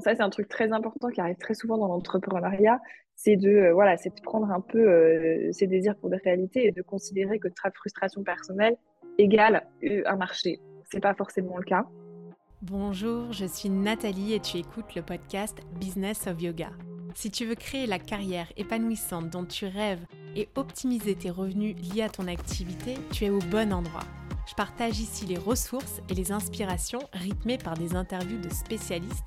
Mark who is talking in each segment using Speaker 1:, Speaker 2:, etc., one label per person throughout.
Speaker 1: Ça, c'est un truc très important qui arrive très souvent dans l'entrepreneuriat, c'est de, voilà, c'est de prendre un peu ses désirs pour des réalités et de considérer que notre frustration personnelle égale un marché. C'est pas forcément le cas.
Speaker 2: Bonjour, je suis Nathalie et tu écoutes le podcast Business of Yoga. Si tu veux créer la carrière épanouissante dont tu rêves et optimiser tes revenus liés à ton activité, tu es au bon endroit. Je partage ici les ressources et les inspirations rythmées par des interviews de spécialistes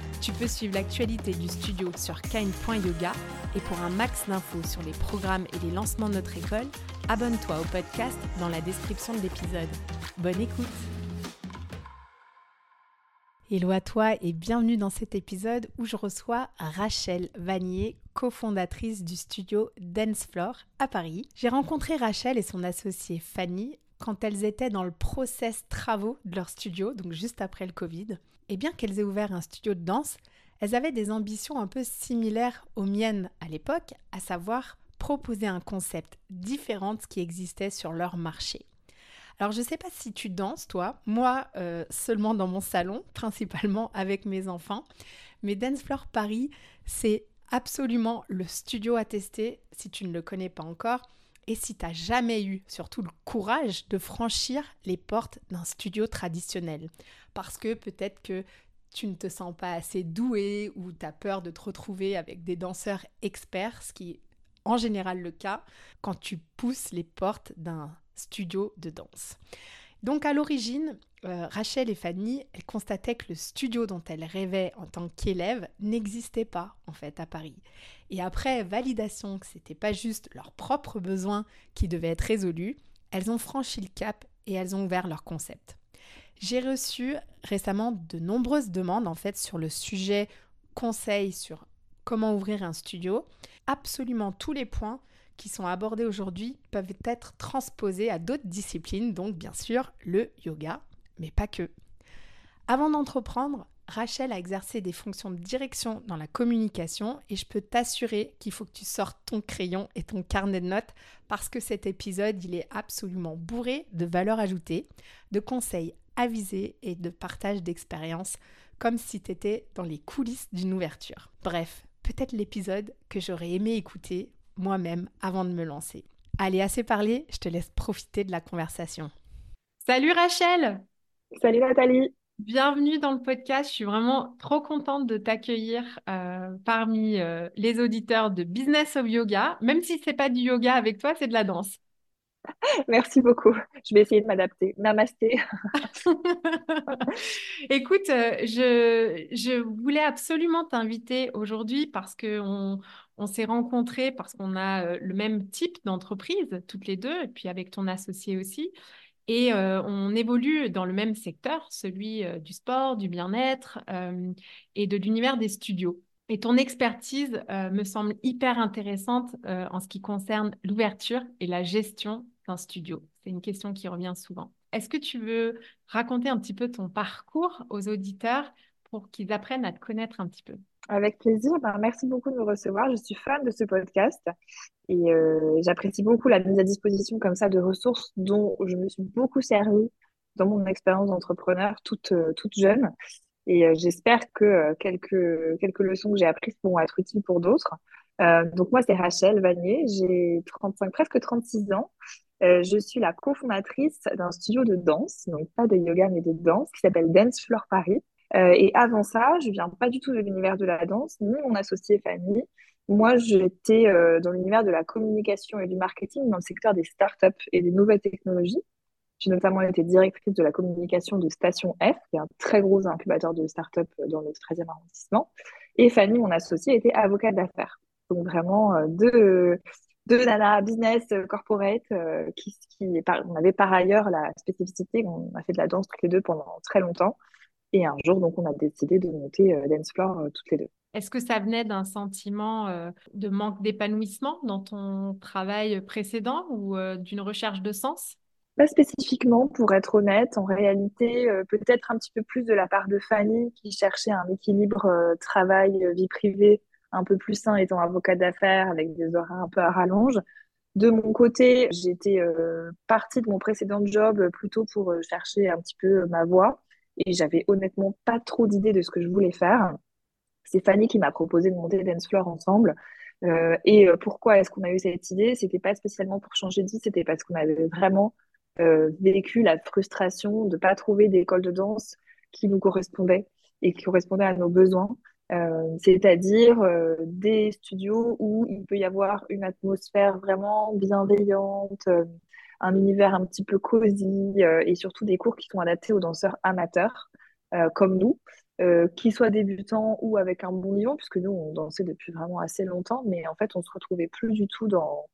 Speaker 2: Tu peux suivre l'actualité du studio sur kind.yoga et pour un max d'infos sur les programmes et les lancements de notre école, abonne-toi au podcast dans la description de l'épisode. Bonne écoute Hello à toi et bienvenue dans cet épisode où je reçois Rachel Vanier, cofondatrice du studio Dance Floor à Paris. J'ai rencontré Rachel et son associée Fanny quand elles étaient dans le process travaux de leur studio, donc juste après le Covid. Et bien qu'elles aient ouvert un studio de danse, elles avaient des ambitions un peu similaires aux miennes à l'époque, à savoir proposer un concept différent de ce qui existait sur leur marché. Alors je ne sais pas si tu danses toi, moi euh, seulement dans mon salon, principalement avec mes enfants, mais Dance Floor Paris, c'est absolument le studio à tester si tu ne le connais pas encore et si tu n'as jamais eu surtout le courage de franchir les portes d'un studio traditionnel. Parce que peut-être que tu ne te sens pas assez doué ou tu as peur de te retrouver avec des danseurs experts, ce qui est en général le cas quand tu pousses les portes d'un studio de danse. Donc à l'origine, euh, Rachel et Fanny, elles constataient que le studio dont elles rêvaient en tant qu'élèves n'existait pas en fait à Paris. Et après validation que c'était pas juste leurs propres besoins qui devaient être résolus, elles ont franchi le cap et elles ont ouvert leur concept. J'ai reçu récemment de nombreuses demandes en fait sur le sujet conseil sur comment ouvrir un studio. Absolument tous les points qui sont abordés aujourd'hui peuvent être transposés à d'autres disciplines, donc bien sûr le yoga, mais pas que. Avant d'entreprendre, Rachel a exercé des fonctions de direction dans la communication et je peux t'assurer qu'il faut que tu sortes ton crayon et ton carnet de notes parce que cet épisode, il est absolument bourré de valeurs ajoutées, de conseils avisé et de partage d'expériences, comme si tu étais dans les coulisses d'une ouverture. Bref, peut-être l'épisode que j'aurais aimé écouter moi-même avant de me lancer. Allez, assez parlé, je te laisse profiter de la conversation. Salut Rachel
Speaker 1: Salut Nathalie
Speaker 2: Bienvenue dans le podcast. Je suis vraiment trop contente de t'accueillir euh, parmi euh, les auditeurs de Business of Yoga. Même si c'est pas du yoga avec toi, c'est de la danse.
Speaker 1: Merci beaucoup. Je vais essayer de m'adapter. Namasté.
Speaker 2: Écoute, euh, je, je, voulais absolument t'inviter aujourd'hui parce qu'on on, s'est rencontrés, parce qu'on a euh, le même type d'entreprise, toutes les deux, et puis avec ton associé aussi. Et euh, on évolue dans le même secteur, celui du sport, du bien-être et de l'univers des studios. Et ton expertise me semble hyper intéressante en ce qui concerne l'ouverture et la gestion d'un studio C'est une question qui revient souvent. Est-ce que tu veux raconter un petit peu ton parcours aux auditeurs pour qu'ils apprennent à te connaître un petit peu?
Speaker 1: Avec plaisir. Ben, merci beaucoup de me recevoir. Je suis fan de ce podcast et euh, j'apprécie beaucoup la mise à disposition comme ça de ressources dont je me suis beaucoup servie dans mon expérience d'entrepreneur toute, euh, toute jeune. Et euh, j'espère que quelques, quelques leçons que j'ai apprises pourront être utiles pour d'autres. donc moi, c'est Rachel Vanier, j'ai 35, presque 36 ans. Je suis la cofondatrice d'un studio de danse, donc pas de yoga mais de danse, qui s'appelle Dance Floor Paris. Euh, et avant ça, je viens pas du tout de l'univers de la danse, ni mon associé Fanny. Moi, j'étais euh, dans l'univers de la communication et du marketing dans le secteur des startups et des nouvelles technologies. J'ai notamment été directrice de la communication de Station F, qui est un très gros incubateur de startups dans le 13e arrondissement. Et Fanny, mon associée, était avocate d'affaires. Donc vraiment deux, deux nana business euh, corporate euh, qui, qui on avait par ailleurs la spécificité on a fait de la danse toutes les deux pendant très longtemps et un jour donc on a décidé de monter euh, Dance Floor toutes les deux.
Speaker 2: Est-ce que ça venait d'un sentiment de manque d'épanouissement dans ton travail précédent ou d'une recherche de sens?
Speaker 1: Pas spécifiquement, pour être honnête, en réalité, euh, peut-être un petit peu plus de la part de Fanny qui cherchait un équilibre euh, travail-vie privée un peu plus sain étant avocat d'affaires avec des horaires un peu à rallonge. De mon côté, j'étais euh, partie de mon précédent job plutôt pour euh, chercher un petit peu ma voie et j'avais honnêtement pas trop d'idées de ce que je voulais faire. C'est Fanny qui m'a proposé de monter Dance Floor ensemble. Euh, et pourquoi est-ce qu'on a eu cette idée? C'était pas spécialement pour changer de vie, c'était parce qu'on avait vraiment euh, vécu la frustration de pas trouver d'école de danse qui nous correspondait et qui correspondait à nos besoins. Euh, c'est-à-dire euh, des studios où il peut y avoir une atmosphère vraiment bienveillante, euh, un univers un petit peu cosy et surtout des cours qui sont adaptés aux danseurs amateurs comme nous, qui soient débutants ou avec un bon niveau, puisque nous on dansait depuis vraiment assez longtemps, mais en fait on se retrouvait plus du tout dans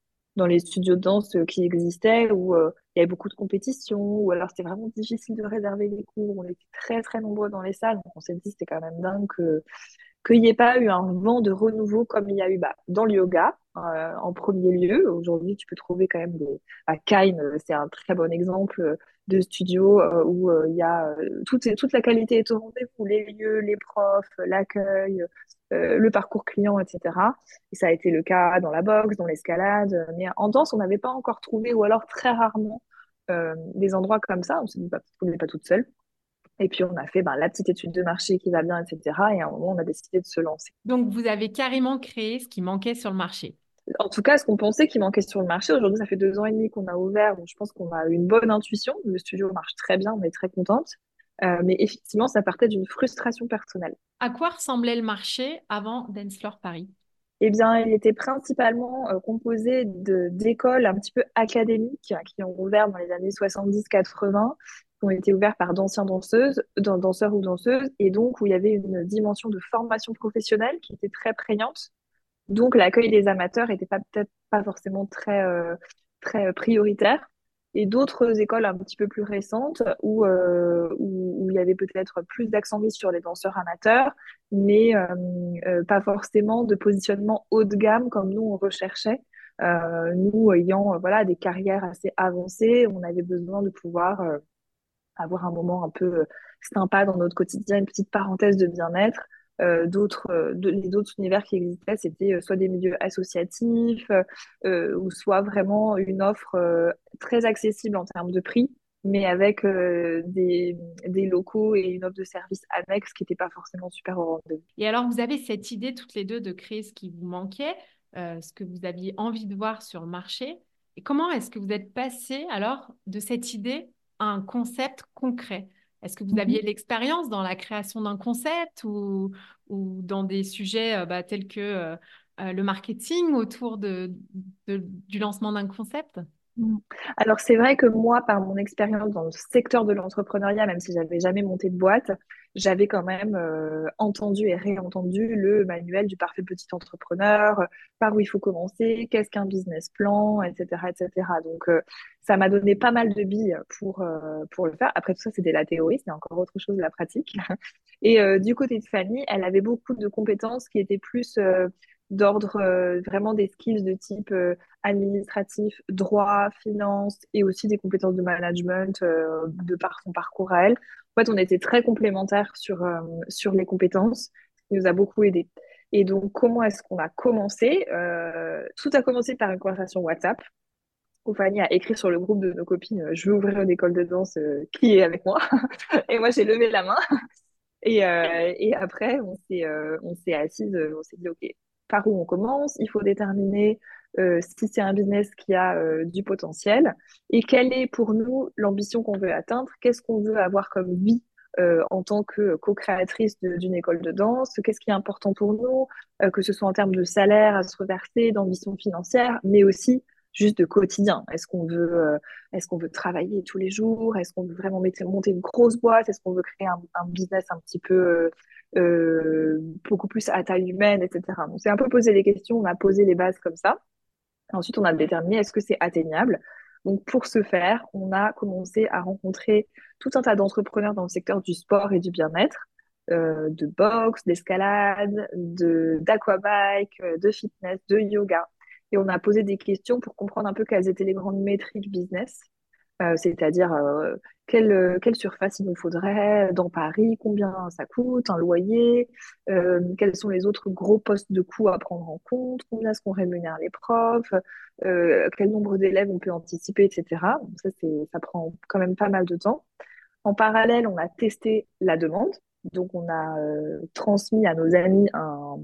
Speaker 1: les studios de danse qui existaient où il y avait beaucoup de compétitions, ou alors c'était vraiment difficile de réserver les cours. On était très très nombreux dans les salles, donc on s'est dit c'était quand même dingue que qu'il n'y ait pas eu un vent de renouveau comme il y a eu bah, dans le yoga euh, en premier lieu. Aujourd'hui, tu peux trouver quand même des... à Kain, c'est un très bon exemple de studio euh, où euh, il y a toute, la qualité est au rendez-vous, les lieux, les profs, l'accueil, le parcours client, etc. Et ça a été le cas dans la boxe, dans l'escalade. Mais en danse, on n'avait pas encore trouvé, ou alors très rarement, des endroits comme ça. On s'est dit, bah, on n'est pas toute seule. Et puis, on a fait ben, la petite étude de marché qui va bien, etc. Et à un moment, on a décidé de se lancer.
Speaker 2: Donc, vous avez carrément créé ce qui manquait sur le marché.
Speaker 1: En tout cas, ce qu'on pensait qui manquait sur le marché. Aujourd'hui, ça fait deux ans et demi qu'on a ouvert. Donc, je pense qu'on a une bonne intuition. Le studio marche très bien. On est très contente. Euh, mais effectivement, ça partait d'une frustration personnelle.
Speaker 2: À quoi ressemblait le marché avant Dance Floor Paris?
Speaker 1: Eh bien, il était principalement euh, composé d'écoles un petit peu académiques qui ont ouvert dans les années 70-80 qui ont été ouverts par d'anciens danseuses, danseurs ou danseuses, et donc où il y avait une dimension de formation professionnelle qui était très prégnante. Donc l'accueil des amateurs n'était pas peut-être pas forcément très euh, très prioritaire. Et d'autres écoles un petit peu plus récentes où, euh, où, il y avait peut-être plus d'accent mis sur les danseurs amateurs, mais euh, euh, pas forcément de positionnement haut de gamme comme nous on recherchait. Euh, nous ayant voilà des carrières assez avancées, on avait besoin de pouvoir avoir un moment un peu euh, sympa dans notre quotidien, une petite parenthèse de bien-être. Euh, d'autres euh, autres univers qui existaient c'était euh, soit des milieux associatifs ou soit vraiment une offre très accessible en termes de prix mais avec des, des, locaux et une offre de service annexe qui n'était pas forcément super au rendez-vous.
Speaker 2: Et alors, vous avez cette idée toutes les deux de créer ce qui vous manquait, ce que vous aviez envie de voir sur le marché. Et comment est-ce que vous êtes passé alors de cette idée un concept concret? Est-ce que vous mhm. aviez l'expérience dans la création d'un concept ou, ou dans des sujets euh, bah, tels que euh, euh, le marketing autour de, du lancement d'un concept?
Speaker 1: Mm. Alors c'est vrai que moi, par mon expérience dans le secteur de l'entrepreneuriat, même si j'avais jamais monté de boîte, j'avais quand même euh, entendu et réentendu le manuel du parfait petit entrepreneur, par où il faut commencer, qu'est-ce qu'un business plan, etc., etc. Donc euh, ça m'a donné pas mal de billes pour euh, pour le faire. Après tout ça, c'était la théorie, c'est encore autre chose la pratique. Et du côté de Fanny, elle avait beaucoup de compétences qui étaient plus d'ordre euh, vraiment des skills de type euh, administratif, droit, finance et aussi des compétences de management euh, de par son parcours à elle. Fait, on était très complémentaires sur, sur les compétences, ce qui nous a beaucoup aidé. Et donc, comment est-ce qu'on a commencé? Tout a commencé par une conversation WhatsApp. Où Fanny a écrit sur le groupe de nos copines Je veux ouvrir une école de danse, qui est avec moi Et moi, j'ai levé la main. Et, et après, on s'est on s'est assise, on s'est dit Ok, par où on commence, il faut déterminer euh, si c'est un business qui a euh, du potentiel et quelle est pour nous l'ambition qu'on veut atteindre, qu'est-ce qu'on veut avoir comme vie euh, en tant que co-créatrice d'une école de danse, qu'est-ce qui est important pour nous, que ce soit en termes de salaire à se reverser, d'ambition financière, mais aussi juste de quotidien. Est-ce qu'on veut, est-ce veut travailler tous les jours? Est-ce qu'on veut vraiment monter une grosse boîte? Est-ce qu'on veut créer un, business un petit peu beaucoup plus à taille humaine, etc. On s'est un peu posé les questions, on a posé les bases comme ça. Ensuite, on a déterminé est-ce que c'est atteignable. Donc, pour ce faire, on a commencé à rencontrer tout un tas d'entrepreneurs dans le secteur du sport et du bien-être, euh, de boxe, d'escalade, de d'aquabike, euh, de fitness, de yoga. Et on a posé des questions pour comprendre un peu quelles étaient les grandes métriques business c'est-à-dire quelle, quelle surface il nous faudrait dans Paris, combien ça coûte, un loyer, quels sont les autres gros postes de coûts à prendre en compte, combien est-ce qu'on rémunère les profs, quel nombre d'élèves on peut anticiper, etc. Donc ça, ça prend quand même pas mal de temps. En parallèle, on a testé la demande. Donc, on a transmis à nos amis un,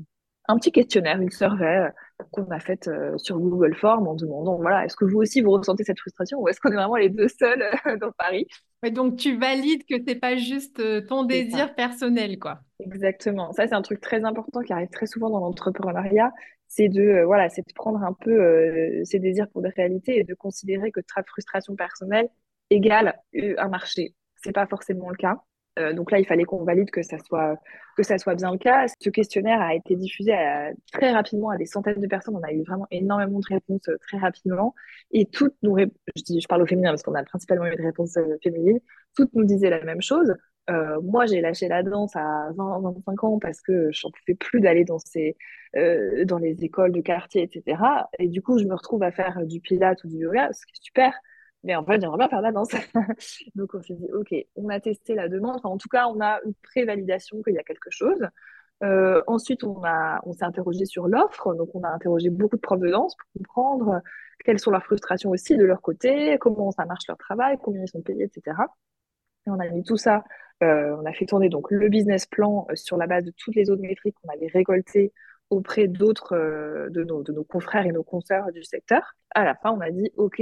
Speaker 1: un petit questionnaire, une survey euh, qu'on a faite euh, sur Google Form en demandant, voilà, est-ce que vous aussi vous ressentez cette frustration ou est-ce qu'on est vraiment les deux seuls euh, dans Paris?
Speaker 2: Donc tu valides que c'est pas juste ton désir personnel, quoi.
Speaker 1: Exactement. Ça, c'est un truc très important qui arrive très souvent dans l'entrepreneuriat, c'est de voilà, c'est de prendre un peu ses désirs pour des réalités et de considérer que ta frustration personnelle égale un marché. C'est pas forcément le cas. Euh, donc là, il fallait qu'on valide que ça soit que ça soit bien le cas. Ce questionnaire a été diffusé très rapidement à des centaines de personnes. On a eu vraiment énormément de réponses euh, très rapidement. Et toutes nous, je, parle au féminin parce qu'on a principalement eu des réponses euh, féminines, toutes nous disaient la même chose. moi, j'ai lâché la danse à 20, 25 ans parce que je n'en pouvais plus d'aller dans ces, dans les écoles de quartier, etc. Et du coup, je me retrouve à faire du pilates ou du yoga, ce qui est super. Mais en fait, j'aimerais bien faire la danse. Donc, on s'est dit, OK, on a testé la demande. en tout cas, on a une prévalidation qu'il y a quelque chose. Euh, ensuite, on, on s'est interrogé sur l'offre. Donc, on a interrogé beaucoup de profs de danse pour comprendre quelles sont leurs frustrations aussi de leur côté, comment ça marche leur travail, combien ils sont payés, etc. Et on a mis tout ça. Euh, on a fait tourner donc le business plan euh, sur la base de toutes les autres métriques qu'on avait récoltées auprès d'autres de, nos, de nos confrères et nos consoeurs du secteur. À la fin, on a dit, OK,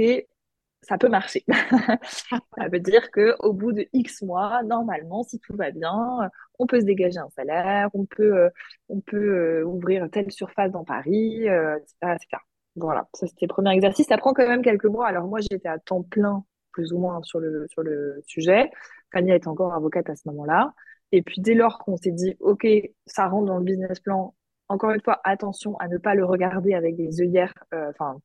Speaker 1: ça peut marcher. ça veut dire qu'au bout de X mois, normalement, si tout va bien, on peut se dégager un salaire, on peut, euh, on peut euh, ouvrir telle surface dans Paris, euh, etc., Voilà, ça c'était le premier exercice. Ça prend quand même quelques mois. Alors moi, j'étais à temps plein, plus ou moins, sur le, sur le sujet. Fanny était encore avocate à ce moment-là. Et puis dès lors qu'on s'est dit, OK, ça rentre dans le business plan, encore une fois, attention à ne pas le regarder avec des œillères, enfin,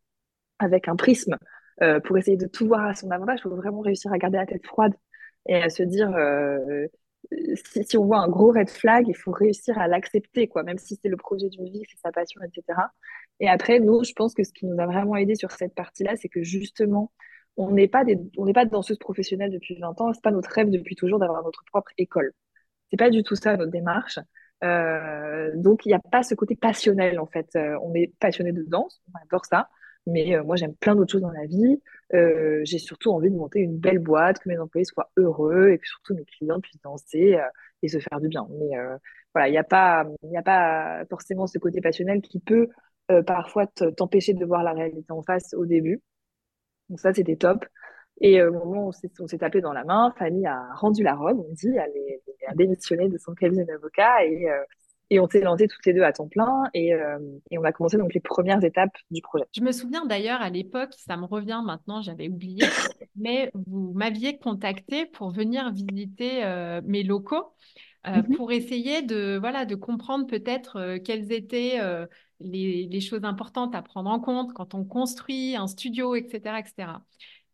Speaker 1: avec un prisme euh, pour essayer de tout voir à son avantage, il faut vraiment réussir à garder la tête froide et à se dire euh, si, si, on voit un gros red flag, il faut réussir à l'accepter, quoi, même si c'est le projet d'une vie, c'est sa passion, etc. Et après, nous, je pense que ce qui nous a vraiment aidé sur cette partie-là, c'est que justement, on n'est pas des, on n'est pas danseuse professionnelle depuis 20 ans, c'est pas notre rêve depuis toujours d'avoir notre propre école. C'est pas du tout ça notre démarche. Euh, donc il n'y a pas ce côté passionnel en fait. Euh, on est passionné de danse, on adore ça, mais euh, moi, j'aime plein d'autres choses dans la vie. Euh, j'ai surtout envie de monter une belle boîte, que mes employés soient heureux et que surtout mes clients puissent danser euh, et se faire du bien. Mais voilà, il n'y a, pas, a pas forcément ce côté passionnel qui peut parfois t'empêcher de voir la réalité en face au début. Donc ça, c'était top. Et au moment où on s'est tapé dans la main, Fanny a rendu la robe, on dit, elle, a démissionné de son cabinet d'avocat et, et on s'est lancé toutes les deux à temps plein et, euh, et, on a commencé donc les premières étapes du projet.
Speaker 2: Je me souviens d'ailleurs à l'époque, ça me revient maintenant, j'avais oublié, mais vous m'aviez contacté pour venir visiter euh, mes locaux. Euh, mhm. pour essayer de, voilà, de comprendre peut-être quelles étaient les, les, choses importantes à prendre en compte quand on construit un studio, etc. etc.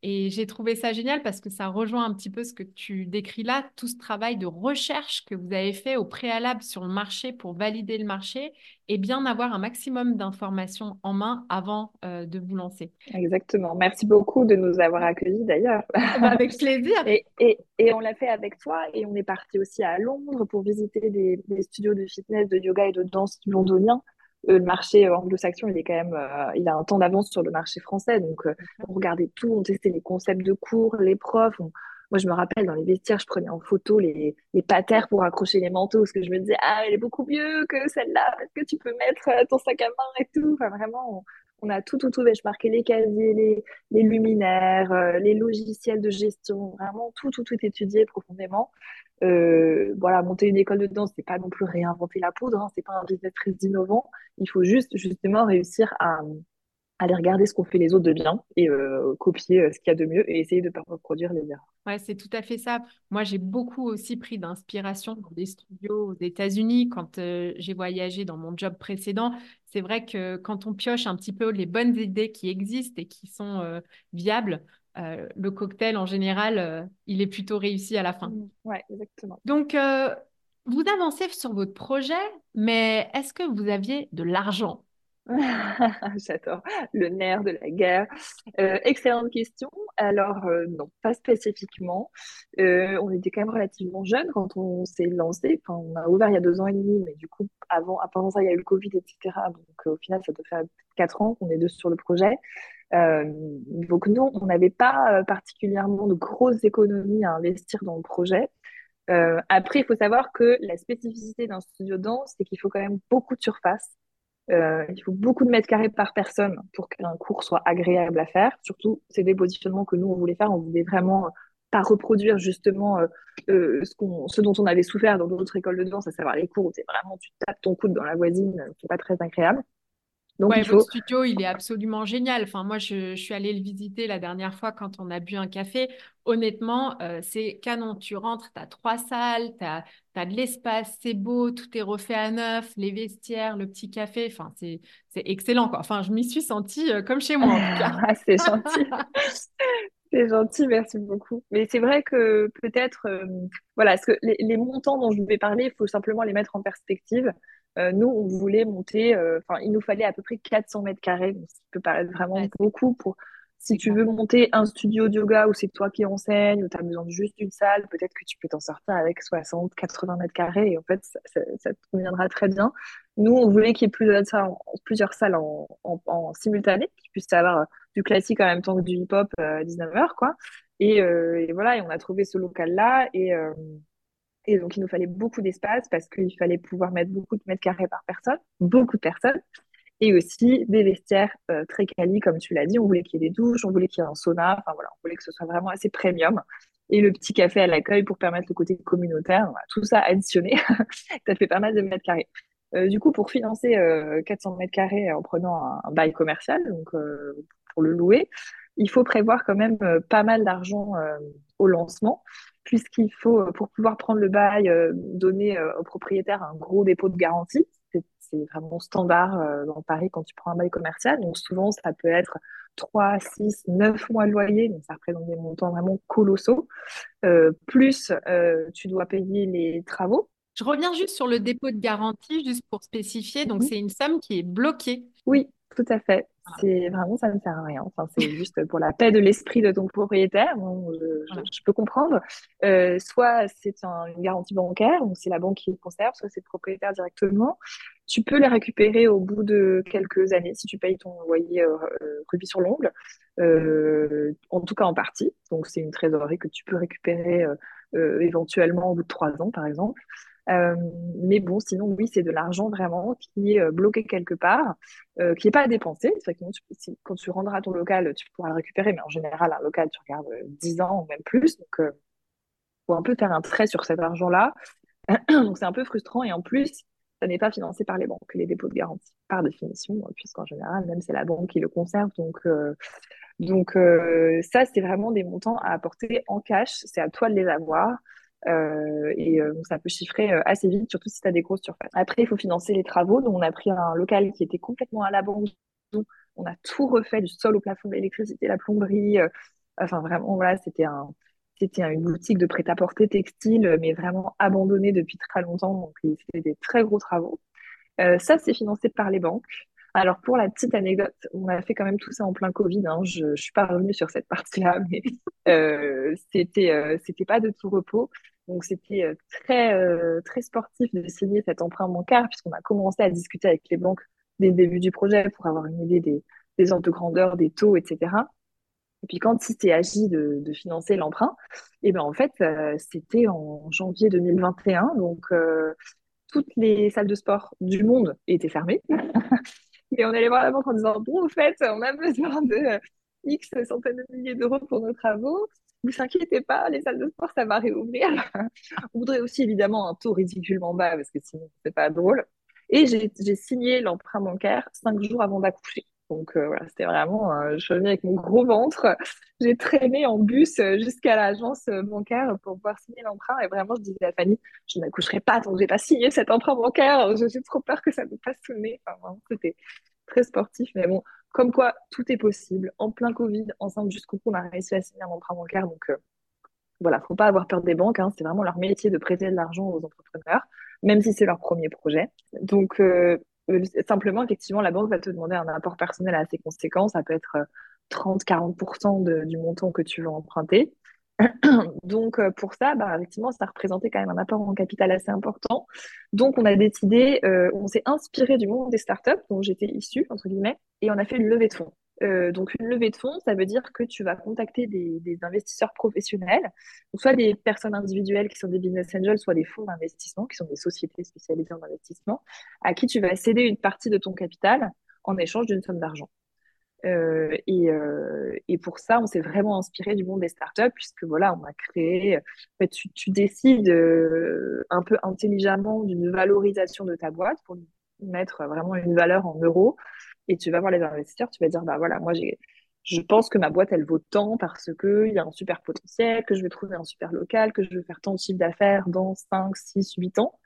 Speaker 2: Et j'ai trouvé ça génial parce que ça rejoint un petit peu ce que tu décris là, tout ce travail de recherche que vous avez fait au préalable sur le marché pour valider le marché et bien avoir un maximum d'informations en main avant euh, de vous lancer.
Speaker 1: Exactement. Merci beaucoup de nous avoir accueillis d'ailleurs.
Speaker 2: Ah bah, avec plaisir.
Speaker 1: et, et, et, on l'a fait avec toi et on est parti aussi à Londres pour visiter des, des studios de fitness, de yoga et de danse londoniens le marché anglo-saxon, il est quand même, euh, il a un temps d'avance sur le marché français. Donc, euh, on regardait tout, on testait les concepts de cours, les profs. Moi, je me rappelle, dans les vestiaires, je prenais en photo les, les patères pour accrocher les manteaux, parce que je me disais, ah, elle est beaucoup mieux que celle-là, parce que tu peux mettre euh, ton sac à main et tout. Enfin, vraiment, on, a tout, tout, tout. Marquais les casiers, les, luminaires, les logiciels de gestion, vraiment tout, tout, tout étudié profondément. Euh, voilà, monter une école de danse, c'est pas non plus réinventer la poudre, hein, c'est pas un business très innovant. Il faut juste justement réussir à, aller regarder ce qu'ont fait les autres de bien et euh, copier euh, ce qu'il y a de mieux et essayer de ne pas reproduire les erreurs.
Speaker 2: Ouais, c'est tout à fait ça. Moi, j'ai beaucoup aussi pris d'inspiration dans des studios aux États-Unis quand j'ai voyagé dans mon job précédent. C'est vrai que quand on pioche un petit peu les bonnes idées qui existent et qui sont viables, euh, le cocktail en général, euh, il est plutôt réussi à la fin.
Speaker 1: Mmh, oui, exactement.
Speaker 2: Donc, euh, vous avancez sur votre projet, mais est-ce que vous aviez de l'argent?
Speaker 1: J'adore le nerf de la guerre. Euh, excellente question. Alors, euh, non, pas spécifiquement. Euh, on était quand même relativement jeunes quand on s'est lancé. Enfin, on a ouvert il y a deux ans et demi, mais du coup, avant, avant ça, il y a eu le Covid, etc. Donc, au final, ça doit faire quatre ans qu'on est deux sur le projet. donc, non, on n'avait pas particulièrement de grosses économies à investir dans le projet. après, il faut savoir que la spécificité d'un studio danse, c'est qu'il faut quand même beaucoup de surface. Euh, il faut beaucoup de mètres carrés par personne pour qu'un cours soit agréable à faire. Surtout, c'est des positionnements que nous, on voulait faire. On voulait vraiment pas reproduire justement euh, euh, ce, qu'on, ce dont on avait souffert dans d'autres écoles de danse, à savoir les cours où c'est vraiment tu tapes ton coude dans la voisine, c'est pas très agréable.
Speaker 2: Donc, votre studio, il est absolument génial. Enfin, moi, je, suis allée le visiter la dernière fois quand on a bu un café. Honnêtement, euh, c'est canon. Tu rentres, tu as trois salles, tu as, de l'espace, c'est beau, tout est refait à neuf, les vestiaires, le petit café. Enfin, c'est excellent. Quoi. Enfin, je m'y suis sentie euh, comme chez moi, en tout cas.
Speaker 1: Ah, c'est gentil. C'est gentil, merci beaucoup. Mais c'est vrai que peut-être, euh, voilà, ce que les, les, montants dont je vais parler, il faut simplement les mettre en perspective. Euh, nous, on voulait monter, euh, enfin, il nous fallait à peu près 400 mètres carrés, ce qui peut paraître vraiment beaucoup pour si tu veux monter un studio de yoga où c'est toi qui enseignes, où tu as besoin juste d'une salle, peut-être que tu peux t'en sortir avec 60, 80 mètres carrés et en fait, ça, te conviendra très bien. Nous, on voulait qu'il y ait plusieurs salles en, plusieurs salles en, en, simultané, qu'il puisse avoir du classique en même temps que du hip-hop euh, à 19h, quoi. Et, et, voilà, et on a trouvé ce local-là et, et donc, il nous fallait beaucoup d'espace parce qu'il fallait pouvoir mettre beaucoup de mètres carrés par personne, beaucoup de personnes, et aussi des vestiaires euh, très quali, comme tu l'as dit. On voulait qu'il y ait des douches, on voulait qu'il y ait un sauna, enfin voilà, on voulait que ce soit vraiment assez premium. Et le petit café à l'accueil pour permettre le côté communautaire, tout ça additionné, ça fait pas mal de mètres carrés. Euh, du coup, pour financer 400 euh, mètres carrés en prenant un, un bail commercial, donc pour le louer, il faut prévoir quand même pas mal d'argent au lancement puisqu'il faut, euh, pour pouvoir prendre le bail, euh, donner euh, au propriétaire un gros dépôt de garantie. C'est vraiment standard dans Paris quand tu prends un bail commercial. Donc souvent, ça peut être 3, 6, 9 mois de loyer, donc ça représente des montants vraiment colossaux. plus, tu dois payer les travaux.
Speaker 2: Je reviens juste sur le dépôt de garantie, juste pour spécifier. Donc, mhm. c'est une somme qui est bloquée.
Speaker 1: Oui, tout à fait. C'est vraiment, ça ne sert à rien. Enfin, c'est juste pour la paix de l'esprit de ton propriétaire. je, peux comprendre. Euh, soit c'est une garantie bancaire, donc c'est la banque qui le conserve, soit c'est le propriétaire directement. Tu peux les récupérer au bout de quelques années si tu payes ton loyer euh, euh rubis sur l'ongle, euh, en tout cas en partie. Donc c'est une trésorerie que tu peux récupérer éventuellement au bout de trois ans, par exemple. Euh, mais bon, sinon, oui, c'est de l'argent vraiment qui est euh, bloqué quelque part, euh, qui n'est pas à dépenser. C'est que quand tu rendras ton local, tu pourras le récupérer, mais en général, un local, tu regardes 10 ans ou même plus. Donc, il faut un peu faire un trait sur cet argent-là. donc, c'est un peu frustrant. Et en plus, ça n'est pas financé par les banques, les dépôts de garantie, par définition, puisqu'en général, même c'est la banque qui le conserve. Donc, donc ça, c'est vraiment des montants à apporter en cash. C'est à toi de les avoir. Euh, et euh, ça peut chiffrer euh, assez vite, surtout si tu as des grosses surfaces. Après, il faut financer les travaux. Donc, on a pris un local qui était complètement à l'abandon. On a tout refait du sol au plafond, l'électricité, la plomberie. enfin, vraiment, voilà, c'était un, c'était une boutique de prêt-à-porter textile, mais vraiment abandonnée depuis très longtemps. Donc, c'était des très gros travaux. ça, c'est financé par les banques. Alors, pour la petite anecdote, on a fait quand même tout ça en plein Covid. Hein. Je ne suis pas revenue sur cette partie-là, mais euh, c'était c'était pas de tout repos. Donc c'était euh, très, euh, très sportif de signer cet emprunt bancaire puisqu'on a commencé à discuter avec les banques dès le début du projet pour avoir une idée des, des ordres de grandeur, des taux, etc. Et puis quand il s'est agi de, de financer l'emprunt, et eh ben en fait euh, c'était en janvier 2021, donc toutes les salles de sport du monde étaient fermées. Et on allait voir la banque en disant bon, en fait, on a besoin de X centaines de milliers d'euros pour nos travaux vous inquiétez pas, les salles de sport, ça va réouvrir. On voudrait aussi évidemment un taux ridiculement bas parce que sinon, c'est pas drôle. Et j'ai signé l'emprunt bancaire cinq jours avant d'accoucher. Donc euh, voilà, c'était vraiment, euh, je suis avec mon gros ventre. J'ai traîné en bus euh, jusqu'à l'agence bancaire pour pouvoir signer l'emprunt. Et vraiment, je disais à Fanny, je n'accoucherai pas tant que j'ai pas signé cet emprunt bancaire. J'ai trop peur que ça ne passe sous le nez. Enfin, vraiment, c'était très sportif. Mais bon, comme quoi, tout est possible. En plein Covid, ensemble jusqu'au bout, on a réussi à signer un emprunt bancaire. Donc euh, voilà, faut pas avoir peur des banques. Hein. C'est vraiment leur métier de prêter de l'argent aux entrepreneurs, même si c'est leur premier projet. Donc, euh, simplement, effectivement, la banque va te demander un apport personnel assez conséquent. Ça peut être 30-40% du montant que tu veux emprunter. Donc, euh, pour ça, bah, effectivement, ça représentait quand même un apport en capital assez important. Donc, on a décidé, euh, on s'est inspiré du monde des startups dont j'étais issue, entre guillemets, et on a fait une levée de fonds. Euh, donc, une levée de fonds, ça veut dire que tu vas contacter des, investisseurs professionnels, soit des personnes individuelles qui sont des business angels, soit des fonds d'investissement qui sont des sociétés spécialisées en investissement, à qui tu vas céder une partie de ton capital en échange d'une somme d'argent. Euh, et, euh, et, pour ça, on s'est vraiment inspiré du monde des startups, puisque voilà, on a créé. En fait, tu, tu décides euh, un peu intelligemment d'une valorisation de ta boîte pour mettre vraiment une valeur en euros. Et tu vas voir les investisseurs, tu vas dire bah voilà, moi je pense que ma boîte elle vaut tant parce que il y a un super potentiel, que je vais trouver un super local, que je vais faire tant de chiffre d'affaires dans 5, 6, 8 ans.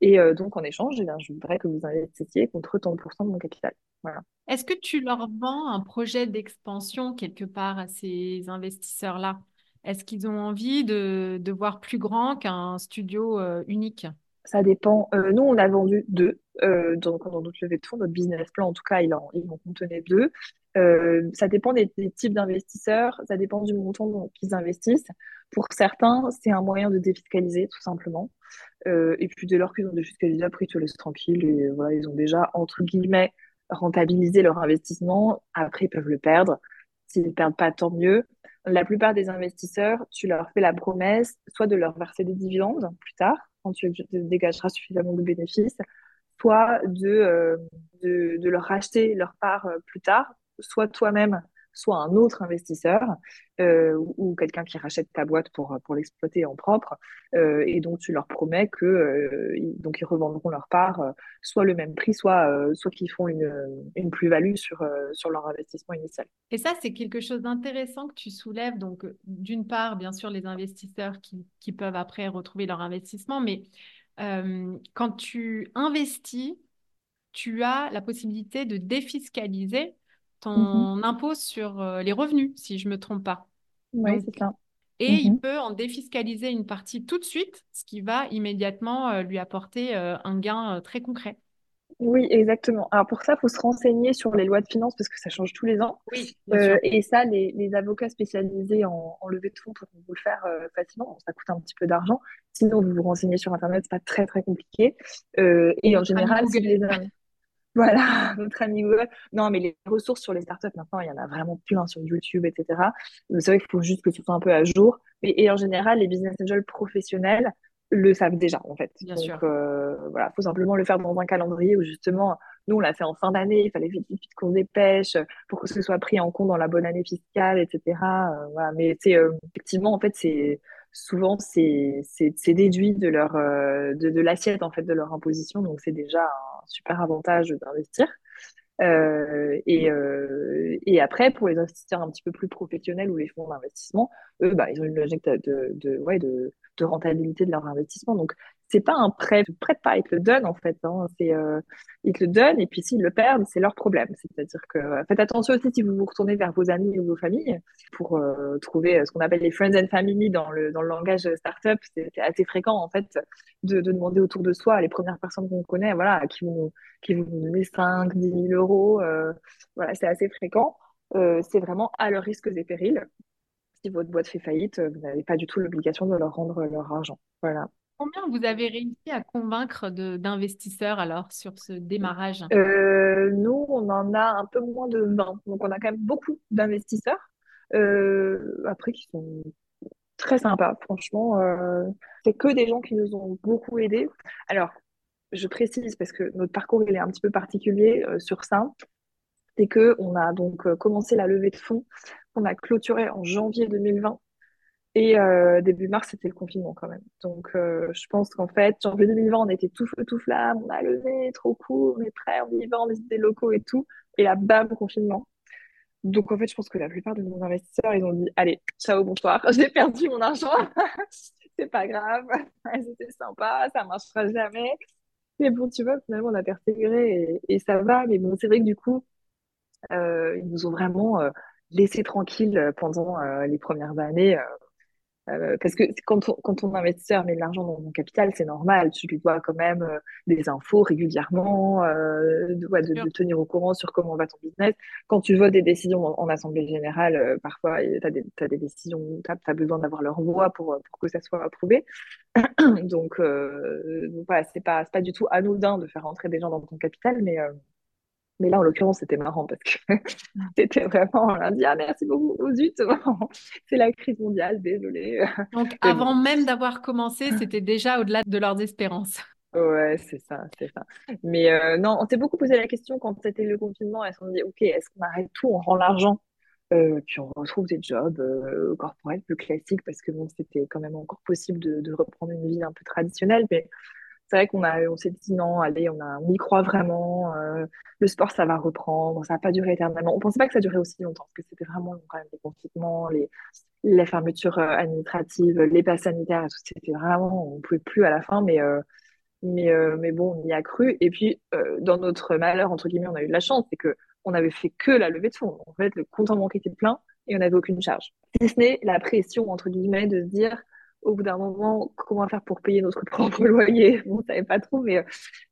Speaker 1: Et euh, donc, en échange, eh bien, je voudrais que vous investissiez contre tant de pourcents de mon capital. Voilà.
Speaker 2: Est-ce que tu leur vends un projet d'expansion quelque part à ces investisseurs-là? Est-ce qu'ils ont envie de, de voir plus grand qu'un studio euh, unique?
Speaker 1: Ça dépend. Euh, nous, on a vendu deux. dans, dans notre levée de fonds, notre business plan, en tout cas, il en, il en contenait deux. ça dépend des, types d'investisseurs, ça dépend du montant qu'ils investissent. Pour certains, c'est un moyen de défiscaliser, tout simplement. Euh, et puis dès lors qu'ils ont défiscalisé, après ils te laissent tranquille et voilà, ils ont déjà, entre guillemets, rentabilisé leur investissement. Après, ils peuvent le perdre. S'ils ne perdent pas, tant mieux. La plupart des investisseurs, tu leur fais la promesse soit de leur verser des dividendes plus tard, quand tu dégageras suffisamment de bénéfices, soit de, euh, de, de, leur racheter leur part euh, plus tard, soit toi-même soit un autre investisseur euh, ou, quelqu'un qui rachète ta boîte pour, pour l'exploiter en propre. Euh, et donc, tu leur promets que euh, donc ils revendront leur part soit le même prix, soit, soit qu'ils font une, une plus-value sur, sur leur investissement initial.
Speaker 2: Et ça, c'est quelque chose d'intéressant que tu soulèves. Donc, d'une part, bien sûr, les investisseurs qui, qui peuvent après retrouver leur investissement, mais quand tu investis, tu as la possibilité de défiscaliser ton mmh impôt sur euh, les revenus, si je ne me trompe pas.
Speaker 1: Oui, c'est ça.
Speaker 2: Et il mmh peut en défiscaliser une partie tout de suite, ce qui va immédiatement euh, lui apporter euh, un gain très concret.
Speaker 1: Oui, exactement. Alors pour ça, il faut se renseigner sur les lois de finances parce que ça change tous les ans.
Speaker 2: Oui,
Speaker 1: et ça, les, avocats spécialisés en, levée de fonds pourront vous le faire facilement. ça coûte un petit peu d'argent. Sinon, vous vous renseignez sur Internet, c'est pas très très compliqué. et en général, si les, voilà, notre ami Google. Non, mais les ressources sur les startups, maintenant, il y en a vraiment plein sur YouTube, etc. C'est vrai qu'il faut juste que tu sois un peu à jour. Et, en général, les business angels professionnels le savent déjà, en fait.
Speaker 2: Bien Donc,
Speaker 1: euh, voilà, faut simplement le faire dans un calendrier où, justement, nous, on l'a fait en fin d'année, il fallait vite, vite, vite qu'on dépêche pour que ce soit pris en compte dans la bonne année fiscale, etc. Euh, voilà. Mais c'est euh, effectivement, en fait, c'est souvent c'est déduit de leur euh, de, de l'assiette en fait de leur imposition. Donc c'est déjà un super avantage d'investir. Euh, et, euh, et après pour les investisseurs un petit peu plus professionnels ou les fonds d'investissement eux bah, ils ont une logique de, de, ouais, de, de rentabilité de leur investissement. Donc c'est pas un prêt, ils prêtent pas, ils te le donnent en fait. Hein. C'est, euh, ils te le donnent et puis s'ils le perdent, c'est leur problème. C'est-à-dire que faites attention aussi si vous vous retournez vers vos amis ou vos familles pour euh, trouver ce qu'on appelle les friends and family dans le dans le langage startup. C'est assez fréquent en fait de, de, demander autour de soi les premières personnes qu'on connaît, voilà, qui vont qui vont donner 5, 10 000 euros. Euh, voilà, c'est assez fréquent. Euh, c'est vraiment à leurs risques et périls. Si votre boîte fait faillite, vous n'avez pas du tout l'obligation de leur rendre leur argent. Voilà.
Speaker 2: Combien vous avez réussi à convaincre d'investisseurs alors sur ce démarrage?
Speaker 1: Euh, Nous, on en a un peu moins de 20. Donc, on a quand même beaucoup d'investisseurs. Euh, après, qui sont très sympas, franchement. Euh, c'est que des gens qui nous ont beaucoup aidés. Alors, je précise parce que notre parcours il est un petit peu particulier sur ça. C'est que on a donc commencé la levée de fonds qu'on a clôturé en janvier 2020 et euh, début mars, c'était le confinement quand même. Donc, euh, je pense qu'en fait, janvier 2020, on était tout feu, tout flamme, on a levé, trop court, on est prêt, on y on visite des locaux et tout. Et là, bam, confinement. Donc, en fait, je pense que la plupart de nos investisseurs, ils ont dit Allez, ciao, bonsoir, j'ai perdu mon argent, c'est pas grave, c'était sympa, ça marchera jamais. Mais bon, tu vois, finalement, on a persévéré et, ça va. Mais bon, c'est vrai que du coup, euh, ils nous ont vraiment laissé tranquilles pendant les premières années Euh, parce que quand, on, quand ton investisseur met de l'argent dans ton capital, c'est normal. Tu lui dois quand même euh, des infos régulièrement, euh, de, ouais, de, de, tenir au courant sur comment va ton business. Quand tu votes des décisions en, assemblée générale, euh, parfois, tu as, as, des décisions tu as, besoin d'avoir leur voix pour, pour que ça soit approuvé. donc, voilà, c'est pas, pas du tout anodin de faire rentrer des gens dans ton capital, mais mais là, en l'occurrence, c'était marrant parce que c'était vraiment, on a dit, ah merci beaucoup, oh zut, c'est la crise mondiale, désolé.
Speaker 2: Donc, avant même d'avoir commencé, c'était déjà au-delà de leurs espérances.
Speaker 1: Ouais, c'est ça, c'est ça. Mais euh, non, on s'est beaucoup posé la question quand c'était le confinement, est-ce qu'on dit, ok, est-ce qu'on arrête tout, on rend l'argent, euh, puis on retrouve des jobs euh, corporels plus classiques parce que bon, c'était quand même encore possible de, de reprendre une vie un peu traditionnelle, mais c'est vrai qu'on a, on s'est dit non, allez, on, y croit vraiment. Euh, le sport, ça va reprendre. Ça va pas durer éternellement. On pensait pas que ça durait aussi longtemps, parce que c'était vraiment quand même les confinements, les, les fermetures euh, administratives, les passes sanitaires, tout. C'était vraiment, on pouvait plus à la fin, mais euh, mais mais bon, on y a cru. Et puis dans notre malheur entre guillemets, on a eu de la chance, c'est que on avait fait que la levée de fonds. En fait, le compte en banque était plein et on n'avait aucune charge. Si ce n'est la pression entre guillemets de se dire au bout d'un moment, comment faire pour payer notre propre loyer? On ne savait pas trop, mais,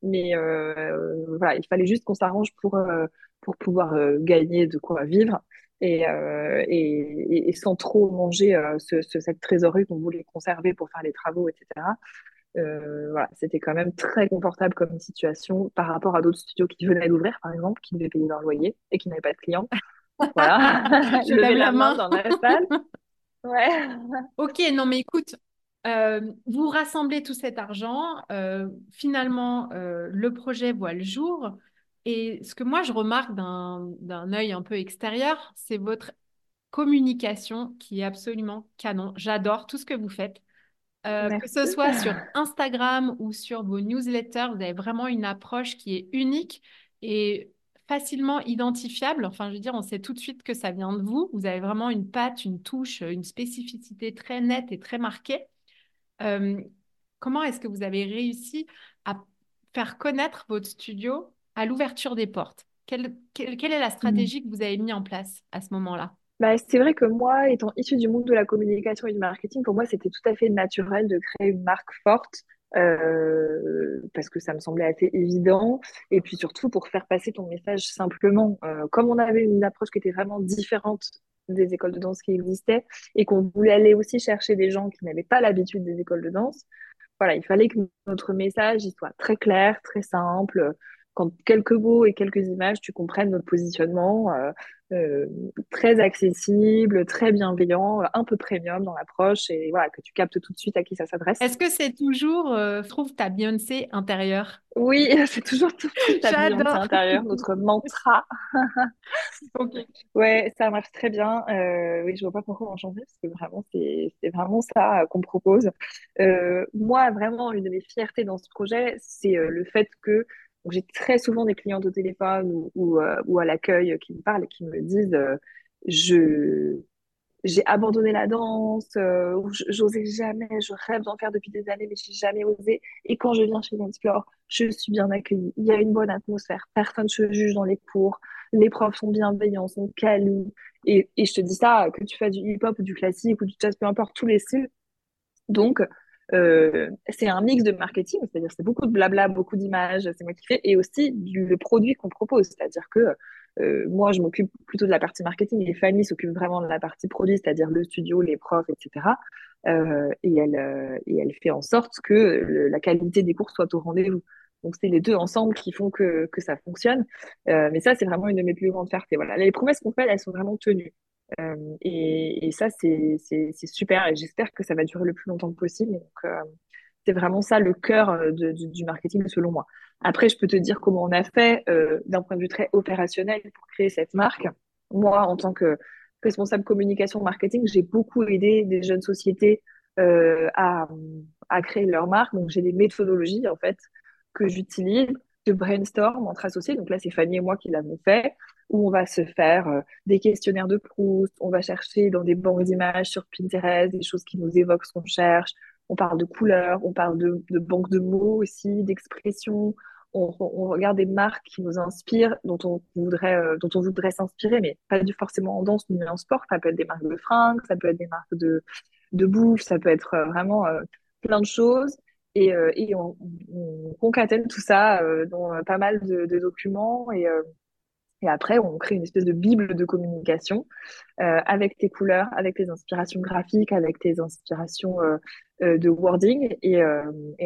Speaker 1: mais euh, voilà, il fallait juste qu'on s'arrange pour, euh, pour pouvoir euh, gagner de quoi vivre et, et, et, sans trop manger ce, cette trésorerie qu'on voulait conserver pour faire les travaux, etc. voilà, c'était quand même très confortable comme situation par rapport à d'autres studios qui venaient d'ouvrir, par exemple, qui devaient payer leur loyer et qui n'avaient pas de clients. Voilà, je levais la main dans la salle. Ouais.
Speaker 2: Ok, non mais écoute, euh, vous rassemblez tout cet argent, euh, finalement, euh, le projet voit le jour. Et ce que moi, je remarque d'un œil un peu extérieur, c'est votre communication qui est absolument canon. J'adore tout ce que vous faites. que ce soit sur Instagram ou sur vos newsletters, vous avez vraiment une approche qui est unique et facilement identifiable. Enfin, je veux dire, on sait tout de suite que ça vient de vous. Vous avez vraiment une patte, une touche, une spécificité très nette et très marquée. Euh, comment est-ce que vous avez réussi à faire connaître votre studio à l'ouverture des portes? Quelle, quelle, est la stratégie que vous avez mis en place à ce moment-là?
Speaker 1: Bah, c'est vrai que moi, étant issue du monde de la communication et du marketing, pour moi, c'était tout à fait naturel de créer une marque forte euh, parce que ça me semblait assez évident. Et puis surtout pour faire passer ton message simplement. Euh, comme on avait une approche qui était vraiment différente des écoles de danse qui existaient et qu'on voulait aller aussi chercher des gens qui n'avaient pas l'habitude des écoles de danse, voilà, il fallait que notre message soit très clair, très simple, quand quelques mots et quelques images, tu comprennes notre positionnement euh, euh, très accessible, très bienveillant, un peu premium dans l'approche et voilà, que tu captes tout de suite à qui ça s'adresse.
Speaker 2: Est-ce que c'est toujours, euh, trouve ta Beyoncé intérieure?
Speaker 1: Oui, c'est toujours tout ta Beyoncé intérieure, notre mantra. ok. Ouais, ça marche très bien. Euh, oui, je vois pas pourquoi en changer parce que vraiment, c'est vraiment ça qu'on propose. moi, vraiment, une de mes fiertés dans ce projet, c'est le fait que j'ai très souvent des clients au téléphone ou, ou, euh, ou à l'accueil qui me parlent et qui me disent euh, je j'ai abandonné la danse, euh, j'osais jamais, je rêve d'en faire depuis des années, mais j'ai jamais osé. Et quand je viens chez Dancefloor, je suis bien accueillie. Il y a une bonne atmosphère, personne ne se juge dans les cours, les profs sont bienveillants, sont câlins. Et, et je te dis ça, que tu fasses du hip-hop ou du classique ou du jazz, peu importe, tous les styles. Donc, euh, c'est un mix de marketing, c'est-à-dire c'est beaucoup de blabla, beaucoup d'images, c'est moi qui fais, et aussi du le produit qu'on propose, c'est-à-dire que euh, moi je m'occupe plutôt de la partie marketing et Fanny s'occupe vraiment de la partie produit, c'est-à-dire le studio, les profs, etc. Euh, et elle euh, et elle fait en sorte que la qualité des cours soit au rendez-vous. Donc c'est les deux ensemble qui font que que ça fonctionne. Euh, mais ça c'est vraiment une de mes plus grandes fiertés. Voilà, les promesses qu'on fait, elles sont vraiment tenues. Euh, et, et, ça, c'est super et j'espère que ça va durer le plus longtemps possible. Donc, euh, c'est vraiment ça le cœur euh, de, du, du, marketing selon moi. Après, je peux te dire comment on a fait d'un point de vue très opérationnel pour créer cette marque. Moi, en tant que responsable communication marketing, j'ai beaucoup aidé des jeunes sociétés euh, à, à, créer leur marque. Donc, j'ai des méthodologies en fait que j'utilise de brainstorm entre associés. Donc là, c'est Fanny et moi qui l'avons fait, où on va se faire euh, des questionnaires de Proust, on va chercher dans des banques d'images sur Pinterest des choses qui nous évoquent ce qu'on cherche. On parle de couleurs, on parle de, de banques de mots aussi, d'expressions. On, on, regarde des marques qui nous inspirent, dont on voudrait, euh, dont on voudrait s'inspirer, mais pas du forcément en danse ni en sport. Ça peut être des marques de fringues, ça peut être des marques de, de bouffe, ça peut être vraiment plein de choses. Et, et on, on, concatène tout ça dans pas mal de, de documents et et après, on crée une espèce de bible de communication euh, avec tes couleurs, avec tes inspirations graphiques, avec tes inspirations euh, euh, de wording. Et,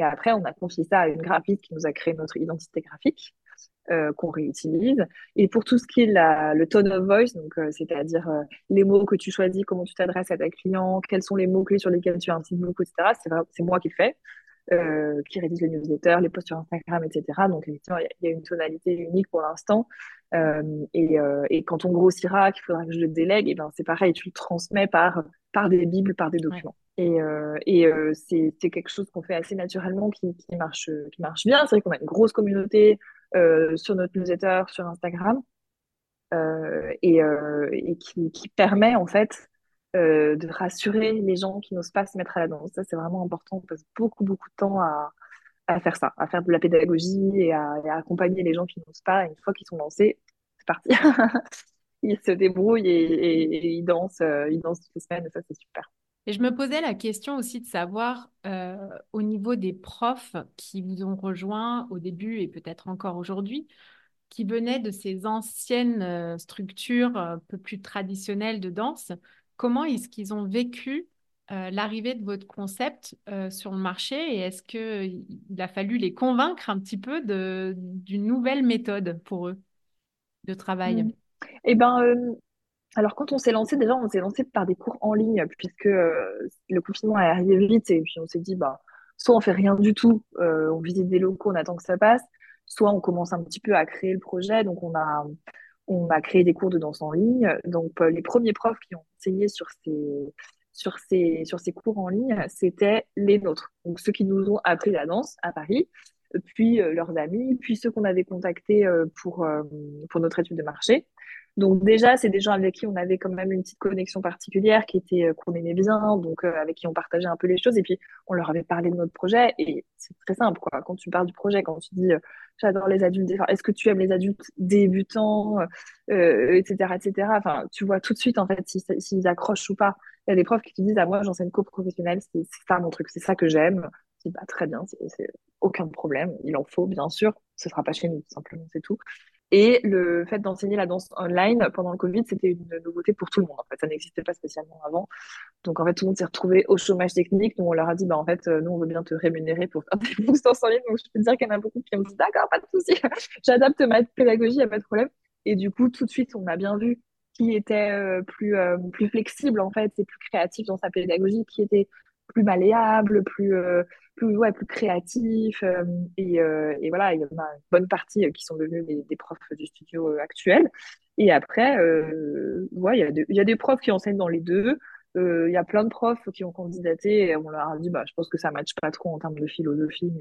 Speaker 1: après, on a confié ça à une graphiste qui nous a créé notre identité graphique qu'on réutilise. Et pour tout ce qui est le tone of voice, donc c'est-à-dire les mots que tu choisis, comment tu t'adresses à ta client, quels sont les mots clés sur lesquels tu insistes beaucoup, etc. C'est moi qui le fais. Euh, qui rédige les newsletters, les posts sur Instagram, etc. Donc, effectivement, il y, a une tonalité unique pour l'instant. Euh, et, euh, et, quand on grossira, qu'il faudra que je le délègue, et ben, c'est pareil, tu le transmets par, par des bibles, par des documents. Et, et c'est quelque chose qu'on fait assez naturellement qui, qui, marche, qui marche bien. C'est vrai qu'on a une grosse communauté sur notre newsletter, sur Instagram. et, et qui, qui, permet en fait euh, de rassurer les gens qui n'osent pas se mettre à la danse. Ça, c'est vraiment important. On passe beaucoup, beaucoup de temps à, à faire ça, à faire de la pédagogie et à, accompagner les gens qui n'osent pas. une fois qu'ils sont lancés, c'est parti. ils se débrouillent et, ils dansent, euh, ils dansent toutes les semaines. Ça, c'est super.
Speaker 2: Et je me posais la question aussi de savoir euh, au niveau des profs qui vous ont rejoint au début et peut-être encore aujourd'hui, qui venaient de ces anciennes structures un peu plus traditionnelles de danse, Comment est-ce qu'ils ont vécu euh, l'arrivée de votre concept euh, sur le marché et est-ce qu'il a fallu les convaincre un petit peu d'une nouvelle méthode pour eux de travail?
Speaker 1: Mmh. Eh ben, euh, alors quand on s'est lancé, déjà on s'est lancé par des cours en ligne puisque le confinement est arrivé vite et puis on s'est dit bah soit on fait rien du tout, on visite des locaux, on attend que ça passe, soit on commence un petit peu à créer le projet. Donc on a on a créé des cours de danse en ligne. Donc, euh, les premiers profs qui ont enseigné sur ces, sur ces, sur ces cours en ligne, c'était les nôtres. Donc, ceux qui nous ont appris la danse à Paris, puis euh, leurs amis, puis ceux qu'on avait contactés euh, pour, pour notre étude de marché. Donc déjà, c'est des gens avec qui on avait quand même une petite connexion particulière, qui était euh, qu'on aimait bien, donc euh, avec qui on partageait un peu les choses. Et puis on leur avait parlé de notre projet. Et c'est très simple, quoi. Quand tu parles du projet, quand tu dis euh, j'adore les adultes, est-ce que tu aimes les adultes débutants, etc., etc. Enfin, tu vois tout de suite en fait s'ils accrochent ou pas. Il y a des profs qui te disent ah moi j'enseigne co-professionnel, c'est ça mon truc, c'est ça que j'aime. Bah très bien, c'est aucun problème, il en faut bien sûr. Ce sera pas chez nous, simplement, c'est tout. Et le fait d'enseigner la danse online pendant le Covid, c'était une nouveauté pour tout le monde. En fait, ça n'existait pas spécialement avant. Donc, en fait, tout le monde s'est retrouvé au chômage technique. Donc, on leur a dit, bah, en fait, nous, on veut bien te rémunérer pour faire des bourses en ligne. Donc, je peux te dire qu'il y en a beaucoup qui ont dit, d'accord, pas de souci. J'adapte ma pédagogie, il n'y a pas de problème. Et du coup, tout de suite, on a bien vu qui était euh, plus, euh, plus flexible, en fait, et plus créatif dans sa pédagogie, qui était plus malléable, plus, euh, plus, ouais, plus créatif. Euh, et, euh, et, voilà, il y en a une bonne partie qui sont devenus des, profs du studio actuel. Et après, il y, a des profs qui enseignent dans les deux. Il y a plein de profs qui ont candidaté on leur a dit, bah, je pense que ça ne matche pas trop en termes de philosophie,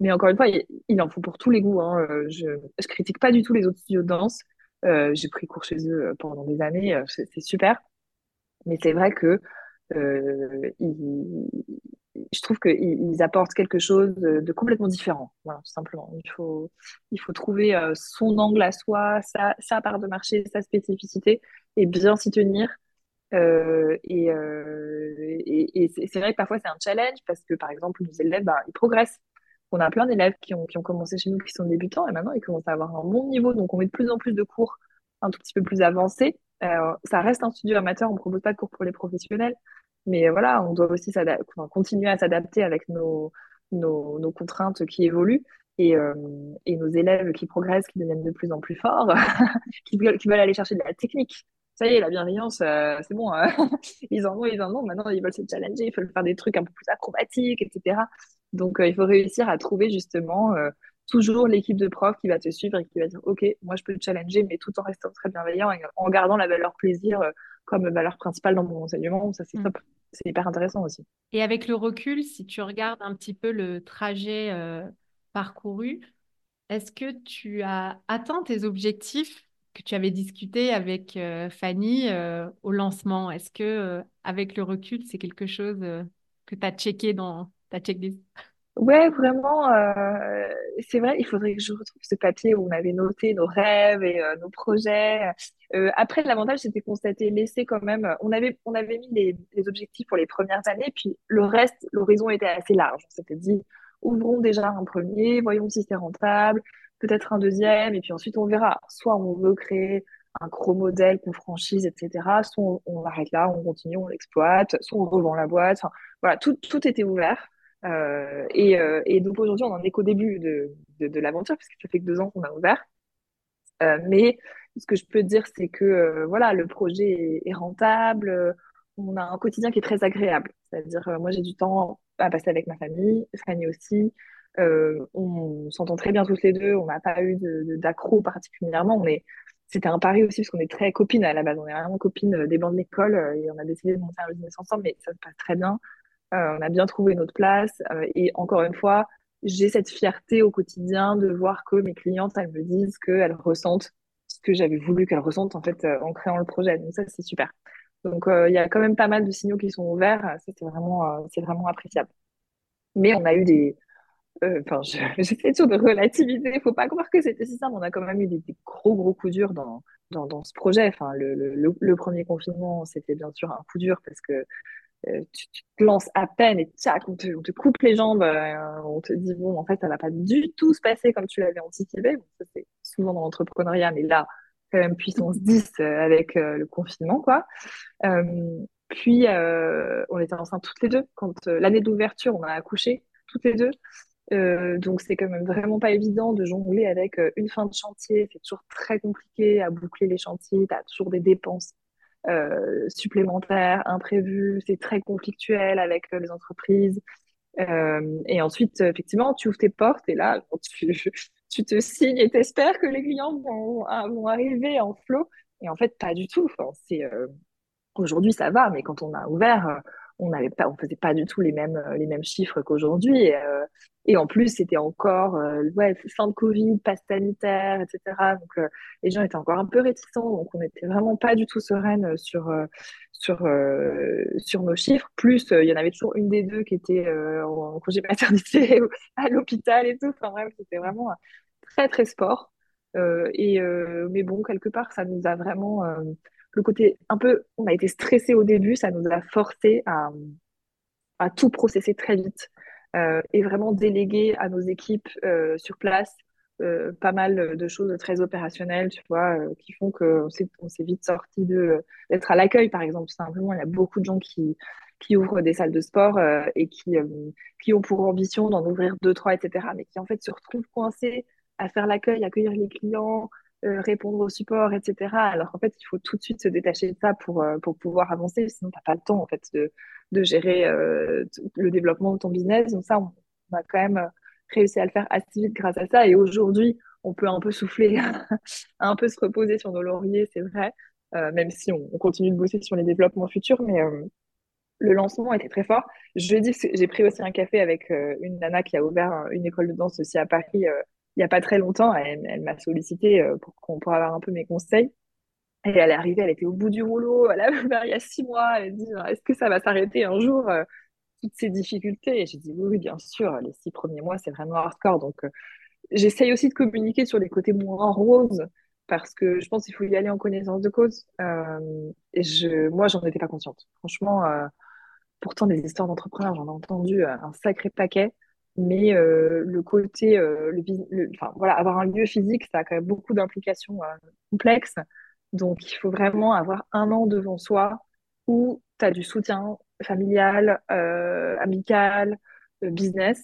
Speaker 1: mais, encore une fois, il, en faut pour tous les goûts. Hein. Je ne critique pas du tout les autres studios de danse. J'ai pris cours chez eux pendant des années, c'est super. Mais c'est vrai que euh, je trouve qu'ils apportent quelque chose de, complètement différent, voilà, tout simplement. Il faut, trouver euh, son angle à soi, sa, part de marché, sa spécificité, et bien s'y tenir. Euh, et, euh, c'est vrai que parfois c'est un challenge parce que par exemple nos élèves bah, ils progressent. On a plein d'élèves qui ont, commencé chez nous qui sont débutants et maintenant ils commencent à avoir un bon niveau donc on met de plus en plus de cours un tout petit peu plus avancés ça reste un studio amateur, on ne propose pas de cours pour les professionnels, mais voilà, on doit aussi continuer à s'adapter avec nos, nos, contraintes qui évoluent et, euh, et, nos élèves qui progressent, qui deviennent de plus en plus forts, qui, veulent, aller chercher de la technique. Ça y est, la bienveillance, euh, c'est bon, hein. ils en ont, ils en ont, maintenant ils veulent se challenger, ils veulent faire des trucs un peu plus acrobatiques, etc. Donc il faut réussir à trouver justement toujours l'équipe de profs qui va te suivre et qui va dire ok moi je peux te challenger mais tout en restant très bienveillant et en gardant la valeur plaisir euh, comme valeur principale dans mon enseignement ça c'est mm. top. C'est hyper intéressant aussi.
Speaker 2: Et avec le recul si tu regardes un petit peu le trajet euh, parcouru est-ce que tu as atteint tes objectifs que tu avais discuté avec euh, Fanny au lancement? Est-ce que avec le recul c'est quelque chose que tu as checké dans ta checklist?
Speaker 1: Ouais, vraiment, euh, c'est vrai, il faudrait que je retrouve ce papier où on avait noté nos rêves et euh, nos projets. Euh, après, l'avantage, c'était qu'on s'était laissé quand même, on avait, on avait mis les, les objectifs pour les premières années, puis le reste, l'horizon était assez large. On s'était dit, ouvrons déjà un premier, voyons si c'est rentable, peut-être un deuxième, et puis ensuite on verra. Soit on veut créer un gros modèle qu'on franchise, etc. Soit on, on arrête là, on continue, on l'exploite, soit on revend la boîte. Enfin, voilà, tout, tout était ouvert. Euh, et, euh, et, donc aujourd'hui, on en est qu'au début de, l'aventure, puisque ça fait que deux ans qu'on a ouvert. Euh, mais ce que je peux dire, c'est que voilà, le projet est, rentable. On a un quotidien qui est très agréable. C'est-à-dire, moi, j'ai du temps à passer avec ma famille, Fanny aussi. On s'entend très bien tous les deux. On n'a pas eu d'accro particulièrement. On est, c'était un pari aussi parce qu'on est très copines à la base. On est vraiment copines des bancs de l'école et on a décidé de monter un business ensemble, mais ça se passe très bien. Euh, on a bien trouvé notre place. Euh, et encore une fois, j'ai cette fierté au quotidien de voir que mes clientes, elles me disent qu'elles ressentent ce que j'avais voulu qu'elles ressentent en fait euh, en créant le projet. Donc ça, c'est super. Donc il y a quand même pas mal de signaux qui sont ouverts. Ça, c'est vraiment, vraiment appréciable. Mais on a eu des, enfin, j'essaie toujours de relativiser. Il faut pas croire que c'était si simple. On a quand même eu des, gros, gros coups durs dans, dans, dans ce projet. Enfin, le, le, premier confinement, c'était bien sûr un coup dur parce que euh, tu, tu, te lances à peine et tchac, on te, on te coupe les jambes, euh, on te dit bon, en fait, ça va pas du tout se passer comme tu l'avais anticipé. Ça, c'est souvent dans l'entrepreneuriat, mais là, quand même puissance 10 euh, avec le confinement, quoi. puis, on était enceintes toutes les deux. Quand l'année d'ouverture, on a accouché toutes les deux. Euh, donc c'est quand même vraiment pas évident de jongler avec une fin de chantier. C'est toujours très compliqué à boucler les chantiers. Tu as toujours des dépenses euh, supplémentaires, imprévus, c'est très conflictuel avec euh, les entreprises. Euh, et ensuite, effectivement, tu ouvres tes portes et là, tu, te signes et t'espères que les clients vont, vont arriver en flot. Et en fait, pas du tout. Enfin, c'est aujourd'hui ça va, mais quand on a ouvert, on n'avait pas, on faisait pas du tout les mêmes les mêmes chiffres qu'aujourd'hui. Et, euh, et, en plus, c'était encore euh, ouais, fin de Covid, passe sanitaire, etc. Donc euh, les gens étaient encore un peu réticents, donc on n'était vraiment pas du tout sereine sur sur sur nos chiffres. Plus, il y en avait toujours une des deux qui était en congé maternité à l'hôpital et tout. Enfin bref, c'était vraiment très très sport. et mais bon, quelque part, ça nous a vraiment le côté un peu, on a été stressé au début, ça nous a forcé à, à tout processer très vite euh, et vraiment déléguer à nos équipes euh, sur place euh, pas mal de choses très opérationnelles, tu vois, qui font qu'on s'est, on s'est vite sorti de, d'être à l'accueil, par exemple, simplement. Il y a beaucoup de gens qui, qui ouvrent des salles de sport et qui, qui ont pour ambition d'en ouvrir deux, trois, etc., mais qui en fait se retrouvent coincés à faire l'accueil, accueillir les clients, euh, répondre au support, etc. Alors en fait, il faut tout de suite se détacher de ça pour, euh, pour pouvoir avancer, sinon tu n'as pas le temps en fait de, de gérer euh, le développement de ton business. Donc ça, on, a quand même réussi à le faire assez vite grâce à ça. Et aujourd'hui, on peut un peu souffler, un peu se reposer sur nos lauriers, c'est vrai, même si on, on, continue de bosser sur les développements futurs, mais le lancement était très fort. Je dis j'ai pris aussi un café avec une nana qui a ouvert une école de danse aussi à Paris il n'y a pas très longtemps, elle, m'a sollicité euh, pour qu'on avoir un peu mes conseils. Et elle est arrivée, elle était au bout du rouleau, elle avait il y a six mois, elle a dit est-ce que ça va s'arrêter un jour euh, toutes ces difficultés? Et j'ai dit oui, bien sûr, les six premiers mois, c'est vraiment hardcore. Donc euh, j'essaye aussi de communiquer sur les côtés moins roses parce que je pense qu'il faut y aller en connaissance de cause. Euh, et je, moi, j'en étais pas consciente. Franchement, euh, pourtant, des histoires d'entrepreneurs, j'en ai entendu un sacré paquet. Mais euh, le côté, euh, le, enfin, voilà, avoir un lieu physique, ça a quand même beaucoup d'implications euh, complexes. Donc, il faut vraiment avoir un an devant soi où tu as du soutien familial, amical, business,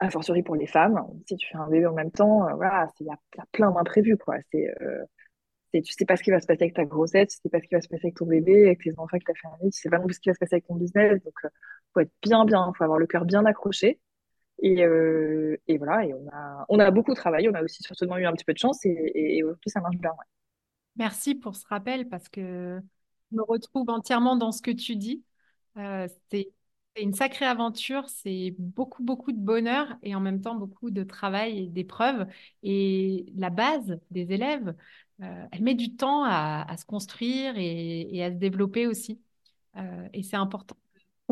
Speaker 1: a fortiori pour les femmes. Si tu fais un bébé en même temps, voilà, il y, a plein d'imprévus, quoi. C'est, tu sais pas ce qui va se passer avec ta grossesse, tu sais pas ce qui va se passer avec ton bébé, avec tes enfants, avec ta famille, tu sais pas non plus ce qui va se passer avec ton business. Donc, faut être bien, bien, faut avoir le cœur bien accroché. Et, euh, et, voilà, et on a, on a beaucoup travaillé, on a aussi certainement eu un petit peu de chance et, et, ça marche bien.
Speaker 2: Merci pour ce rappel parce que je me retrouve entièrement dans ce que tu dis. Euh, c'est une sacrée aventure, c'est beaucoup, beaucoup de bonheur et en même temps beaucoup de travail et d'épreuves. Et la base des élèves, euh, elle met du temps à, se construire et, à se développer aussi. Et c'est important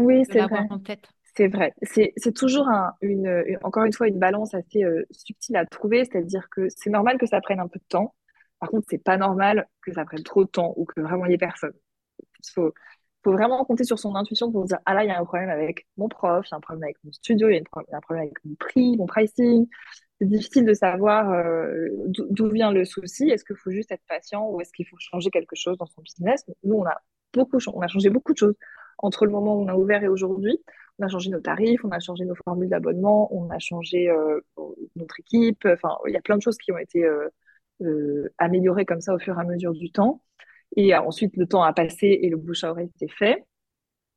Speaker 1: oui,
Speaker 2: en tête.
Speaker 1: C'est vrai. C'est c'est toujours un, une, une- encore une fois une balance assez euh, subtile à trouver, c'est-à-dire que c'est normal que ça prenne un peu de temps. Par contre, c'est pas normal que ça prenne trop de temps ou que vraiment il y ait personne. Il faut, faut vraiment compter sur son intuition pour se dire, ah là, il y a un problème avec mon prof, il y a un problème avec mon studio, il y a, y un problème avec mon prix, mon pricing. C'est difficile de savoir euh, d'où vient le souci. Est-ce qu'il faut juste être patient ou est-ce qu'il faut changer quelque chose dans son business? Nous, on a beaucoup, on a changé beaucoup de choses entre le moment où on a ouvert et aujourd'hui. On a changé nos tarifs, on a changé nos formules d'abonnement, on a changé euh, notre équipe. Enfin, il y a plein de choses qui ont été euh, euh, améliorées comme ça au fur et à mesure du temps. Et ensuite, le temps a passé et le bouche à oreille s'est fait.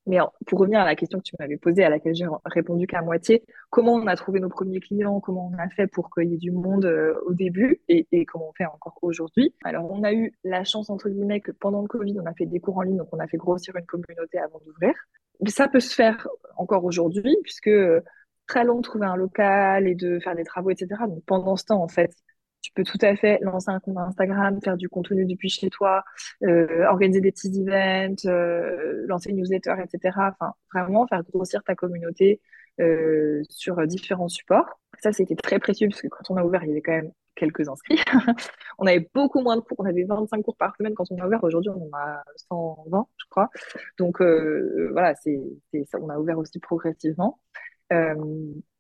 Speaker 1: Mais pour revenir à la question que tu m'avais posée, à laquelle j'ai répondu qu'à moitié, comment on a trouvé nos premiers clients, comment on a fait pour qu'il y ait du monde euh, au début et, comment on fait encore aujourd'hui. Alors, on a eu la chance, entre guillemets, que pendant le Covid, on a fait des cours en ligne, donc on a fait grossir une communauté avant d'ouvrir. Ça peut se faire encore aujourd'hui, puisque euh, très long de trouver un local et de faire des travaux, etc. Donc, pendant ce temps, en fait, tu peux tout à fait lancer un compte Instagram, faire du contenu depuis chez toi, euh, organiser des petits events, euh, lancer une newsletter, etc. Enfin, vraiment faire grossir ta communauté euh, sur différents supports. Ça, c'était très précieux parce que quand on a ouvert, il y avait quand même quelques inscrits. on avait beaucoup moins de cours, on avait 25 cours par semaine quand on a ouvert. Aujourd'hui, on en a 120, je crois. Donc euh, voilà, c'est, ça, on a ouvert aussi progressivement. Euh,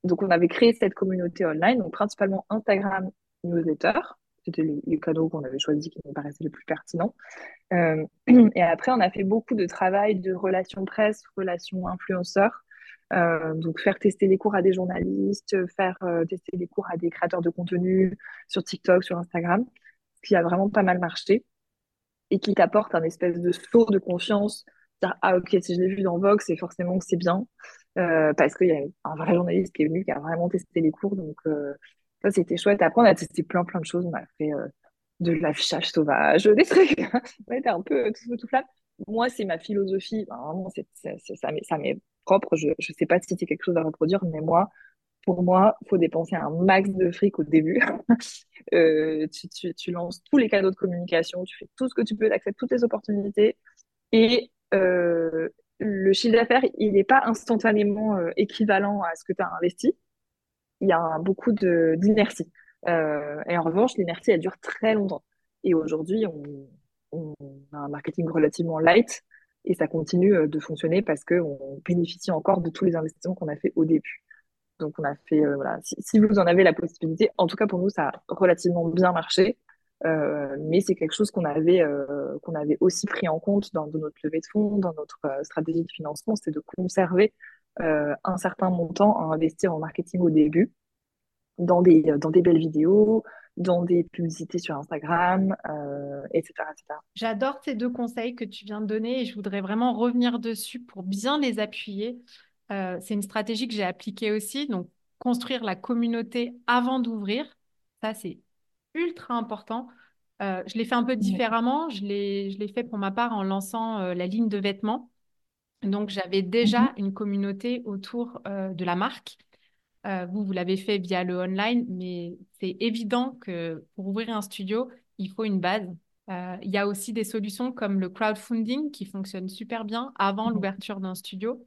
Speaker 1: donc on avait créé cette communauté online, donc principalement Instagram, newsletter. C'était les, canaux qu'on avait choisis qui nous paraissaient les plus pertinents. Euh, et après, on a fait beaucoup de travail de relations presse, relations influenceurs. Euh, donc, faire tester les cours à des journalistes, faire euh, tester les cours à des créateurs de contenu sur TikTok, sur Instagram, ce qui a vraiment pas mal marché et qui t'apporte un espèce de saut de confiance. Dire, ah, ok, si je l'ai vu dans Vox, c'est forcément que c'est bien. Euh, parce qu'il y a un vrai journaliste qui est venu, qui a vraiment testé les cours. Donc, ça, c'était chouette. Après, on a testé plein, plein de choses. On a fait euh, de l'affichage sauvage, des trucs. on était un peu tout feu, tout flamme. Moi, c'est ma philosophie. Ben, vraiment, ça m'est propre. Je ne sais pas si c'est quelque chose à reproduire, mais moi, pour moi, il faut dépenser un max de fric au début. Euh, tu, lances tous les canaux de communication, tu fais tout ce que tu peux, tu acceptes toutes les opportunités. Et euh, le chiffre d'affaires, il n'est pas instantanément euh, équivalent à ce que tu as investi. Il y a beaucoup d'inertie. Euh, et en revanche, l'inertie, elle dure très longtemps. Et aujourd'hui, on, a un marketing relativement light et ça continue euh, de fonctionner parce qu'on bénéficie encore de tous les investissements qu'on a fait au début. Donc, on a fait, euh, voilà, si, vous en avez la possibilité, en tout cas pour nous, ça a relativement bien marché. Mais c'est quelque chose qu'on avait, qu'on avait aussi pris en compte dans, notre levée de fonds, dans notre stratégie de financement, c'est de conserver euh, un certain montant à investir en marketing au début, dans des, dans des belles vidéos, dans des publicités sur Instagram, euh, etc., etc.
Speaker 2: J'adore ces deux conseils que tu viens de donner et je voudrais vraiment revenir dessus pour bien les appuyer. Euh, c'est une stratégie que j'ai appliquée aussi, donc construire la communauté avant d'ouvrir, ça c'est ultra important. Euh, je l'ai fait un peu différemment, je l'ai, je l'ai fait pour ma part en lançant euh, la ligne de vêtements. Donc j'avais
Speaker 1: Mhm.
Speaker 2: déjà une communauté autour euh, de la marque. Euh, vous, vous l'avez fait via le online, mais c'est évident que pour ouvrir un studio, il faut une base. Euh, il y a aussi des solutions comme le crowdfunding qui fonctionnent super bien avant
Speaker 1: Mhm.
Speaker 2: l'ouverture d'un studio.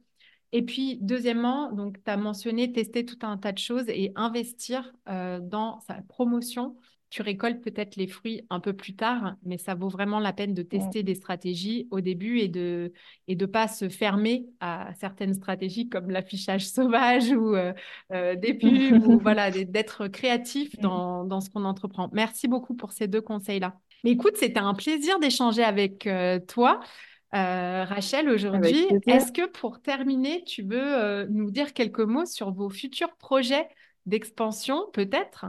Speaker 2: Et puis, deuxièmement, donc, tu as mentionné tester tout un tas de choses et investir dans sa promotion. Tu récoltes peut-être les fruits un peu plus tard, mais ça vaut vraiment la peine de
Speaker 1: Ouais.
Speaker 2: tester des stratégies au début et de et de pas se fermer à certaines stratégies comme l'affichage sauvage ou euh, euh, des pubs ou voilà, d'être créatif dans, dans ce qu'on entreprend. Merci beaucoup pour ces deux conseils-là. Mais écoute, c'était un plaisir d'échanger avec euh, toi. Rachel, aujourd'hui, est-ce que pour terminer, tu veux nous dire quelques mots sur vos futurs projets d'expansion, peut-être,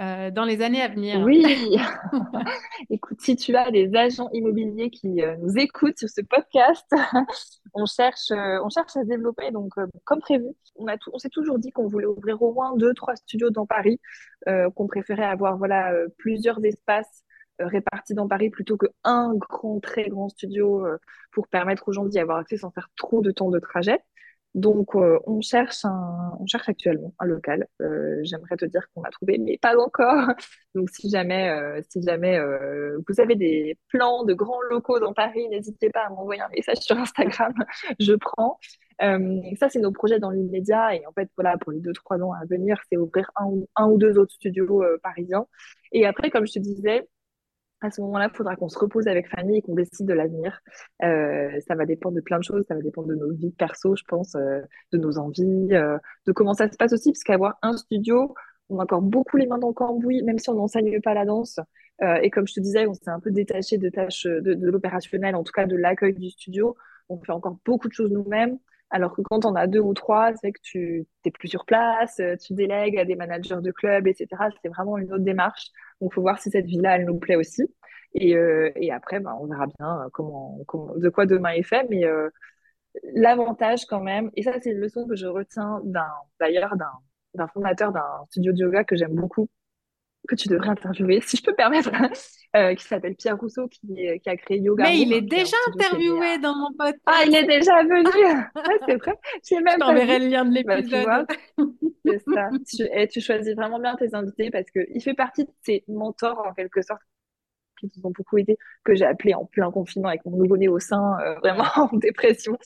Speaker 2: euh, dans les années à venir?
Speaker 1: Oui, écoute, si tu as des agents immobiliers qui euh, nous écoutent sur ce podcast, on cherche, euh, on cherche à se développer. Donc, comme prévu, on a tout- on s'est toujours dit qu'on voulait ouvrir au moins deux, trois studios dans Paris, qu'on préférait avoir voilà plusieurs espaces répartis dans Paris plutôt qu'un grand, très grand studio pour permettre aux gens d'y avoir accès sans faire trop de temps de trajet. Donc, euh, on cherche un, on cherche actuellement un local. Euh, j'aimerais te dire qu'on a trouvé, mais pas encore. Donc, si jamais, euh, si jamais vous avez des plans de grands locaux dans Paris, n'hésitez pas à m'envoyer un message sur Instagram. Je prends. ça, c'est nos projets dans l'immédiat. Et en fait, voilà, pour les deux, trois ans à venir, c'est ouvrir un, un ou deux autres studios parisiens. Et après, comme je te disais, à ce moment-là, il faudra qu'on se repose avec Fanny et qu'on décide de l'avenir. Euh, ça va dépendre de plein de choses, ça va dépendre de nos vies perso, je pense, euh, de nos envies, euh, de comment ça se passe aussi, parce qu'avoir un studio, on a encore beaucoup les mains dans le cambouis, même si on n'enseigne pas la danse. et comme je te disais, on s'est un peu détaché de tâches de, de l'opérationnel, en tout cas de l'accueil du studio. On fait encore beaucoup de choses nous-mêmes. Alors que quand on a deux ou trois, c'est que tu n'es plus sur place, tu délègues à des managers de club, etc. C'est vraiment une autre démarche. Donc, faut voir si cette vie-là, elle nous plaît aussi. Et, euh, après, bah, on verra bien comment, comment, de quoi demain est fait. Mais euh, l'avantage quand même, et ça, c'est une leçon que je retiens d'un, d'ailleurs d'un fondateur d'un studio de yoga que j'aime beaucoup, que tu devrais interviewer, si je peux me permettre, euh, qui s'appelle Pierre Rousseau, qui, qui a créé Yoga.
Speaker 2: Mais il est déjà interviewé dans mon podcast.
Speaker 1: Ah, il est déjà venu. c'est vrai.
Speaker 2: J'ai même. Je t'enverrai le lien de bah, l'épisode.
Speaker 1: c'est ça. Tu, et tu choisis vraiment bien tes invités parce qu'il fait partie de tes mentors en quelque sorte qui nous ont beaucoup aidé, que j'ai appelé en plein confinement avec mon nouveau-né au sein, euh, vraiment en dépression,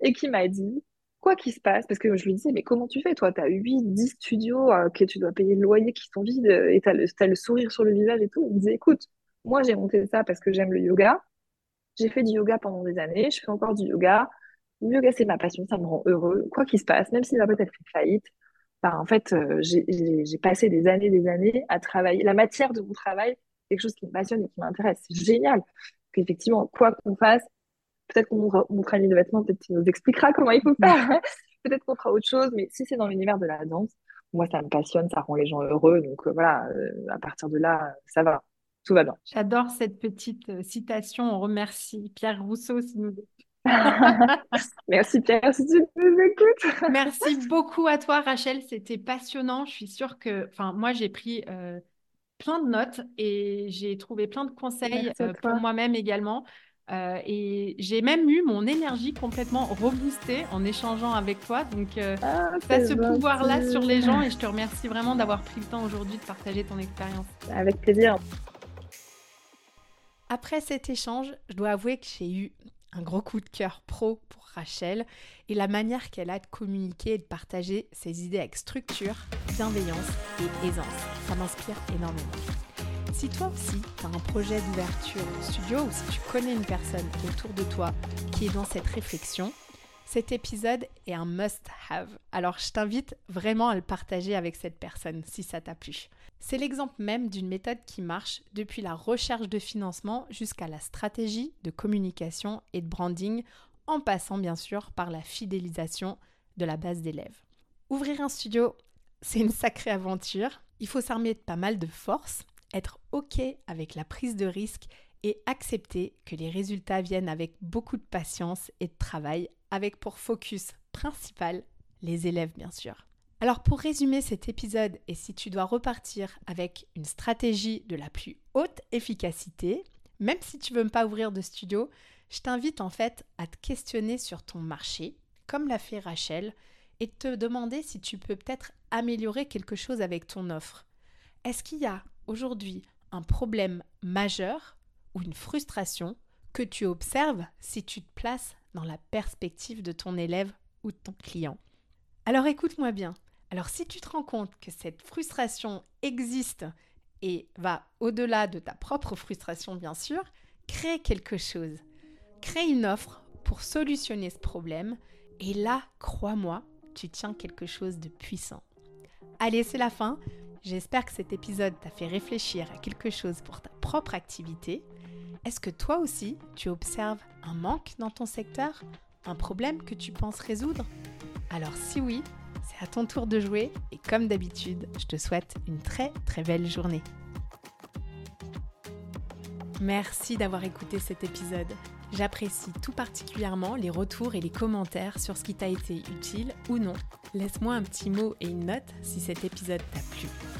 Speaker 1: et qui m'a dit quoi qu'il se passe, parce que je lui disais, mais comment tu fais, toi, tu as 8, 10 studios euh, que tu dois payer le loyer qui sont vides et tu as, le sourire sur le visage et tout. Il me disait, écoute, moi, j'ai monté ça parce que j'aime le yoga. J'ai fait du yoga pendant des années, je fais encore du yoga. Le yoga, c'est ma passion, ça me rend heureux. Quoi qu'il se passe, même si la boîte, elle fait faillite, bah, en fait, euh, j'ai passé des années, des années à travailler. La matière de mon travail, quelque chose qui me passionne et qui m'intéresse. C'est génial. Qu'effectivement, quoi qu'on fasse, Peut-être qu'on montrera une ligne de vêtements, peut-être qu'il nous expliquera comment il faut faire. peut-être qu'on fera autre chose, mais si c'est dans l'univers de la danse, moi, ça me passionne, ça rend les gens heureux. Donc euh, voilà, euh, à partir de là, ça va. Tout va bien.
Speaker 2: J'adore cette petite euh, citation. On remercie Pierre Rousseau si nous
Speaker 1: Merci Pierre, si tu nous écoutes.
Speaker 2: Merci beaucoup à toi Rachel, c'était passionnant. Je suis sûre que, enfin, moi j'ai pris plein de notes et j'ai trouvé plein de conseils pour moi-même également. Euh, et j'ai même eu mon énergie complètement reboostée en échangeant avec toi. Donc, euh, ah, tu as ce pouvoir-là sur les gens et je te remercie vraiment d'avoir pris le temps aujourd'hui de partager ton expérience.
Speaker 1: Avec plaisir.
Speaker 2: Après cet échange, je dois avouer que j'ai eu un gros coup de cœur pro pour Rachel et la manière qu'elle a de communiquer et de partager ses idées avec structure, bienveillance et aisance. Ça m'inspire énormément. Si toi aussi, tu as un projet d'ouverture studio ou si tu connais une personne autour de toi qui est dans cette réflexion, cet épisode est un must-have. Alors je t'invite vraiment à le partager avec cette personne si ça t'a plu. C'est l'exemple même d'une méthode qui marche depuis la recherche de financement jusqu'à la stratégie de communication et de branding, en passant bien sûr par la fidélisation de la base d'élèves. Ouvrir un studio, c'est une sacrée aventure. Il faut s'armer de pas mal de force être OK avec la prise de risque et accepter que les résultats viennent avec beaucoup de patience et de travail, avec pour focus principal les élèves bien sûr. Alors pour résumer cet épisode, et si tu dois repartir avec une stratégie de la plus haute efficacité, même si tu veux pas ouvrir de studio, je t'invite en fait à te questionner sur ton marché, comme l'a fait Rachel, et te demander si tu peux peut-être améliorer quelque chose avec ton offre. Est-ce qu'il y a aujourd'hui un problème majeur ou une frustration que tu observes si tu te places dans la perspective de ton élève ou de ton client. Alors écoute-moi bien. Alors si tu te rends compte que cette frustration existe et va au-delà de ta propre frustration bien sûr, crée quelque chose. Crée une offre pour solutionner ce problème et là, crois-moi, tu tiens quelque chose de puissant. Allez, c'est la fin. J'espère que cet épisode t'a fait réfléchir à quelque chose pour ta propre activité. Est-ce que toi aussi, tu observes un manque dans ton secteur? Un problème que tu penses résoudre? Alors si oui, c'est à ton tour de jouer et comme d'habitude, je te souhaite une très très belle journée. Merci d'avoir écouté cet épisode. J'apprécie tout particulièrement les retours et les commentaires sur ce qui t'a été utile ou non. Laisse-moi un petit mot et une note si cet épisode t'a plu.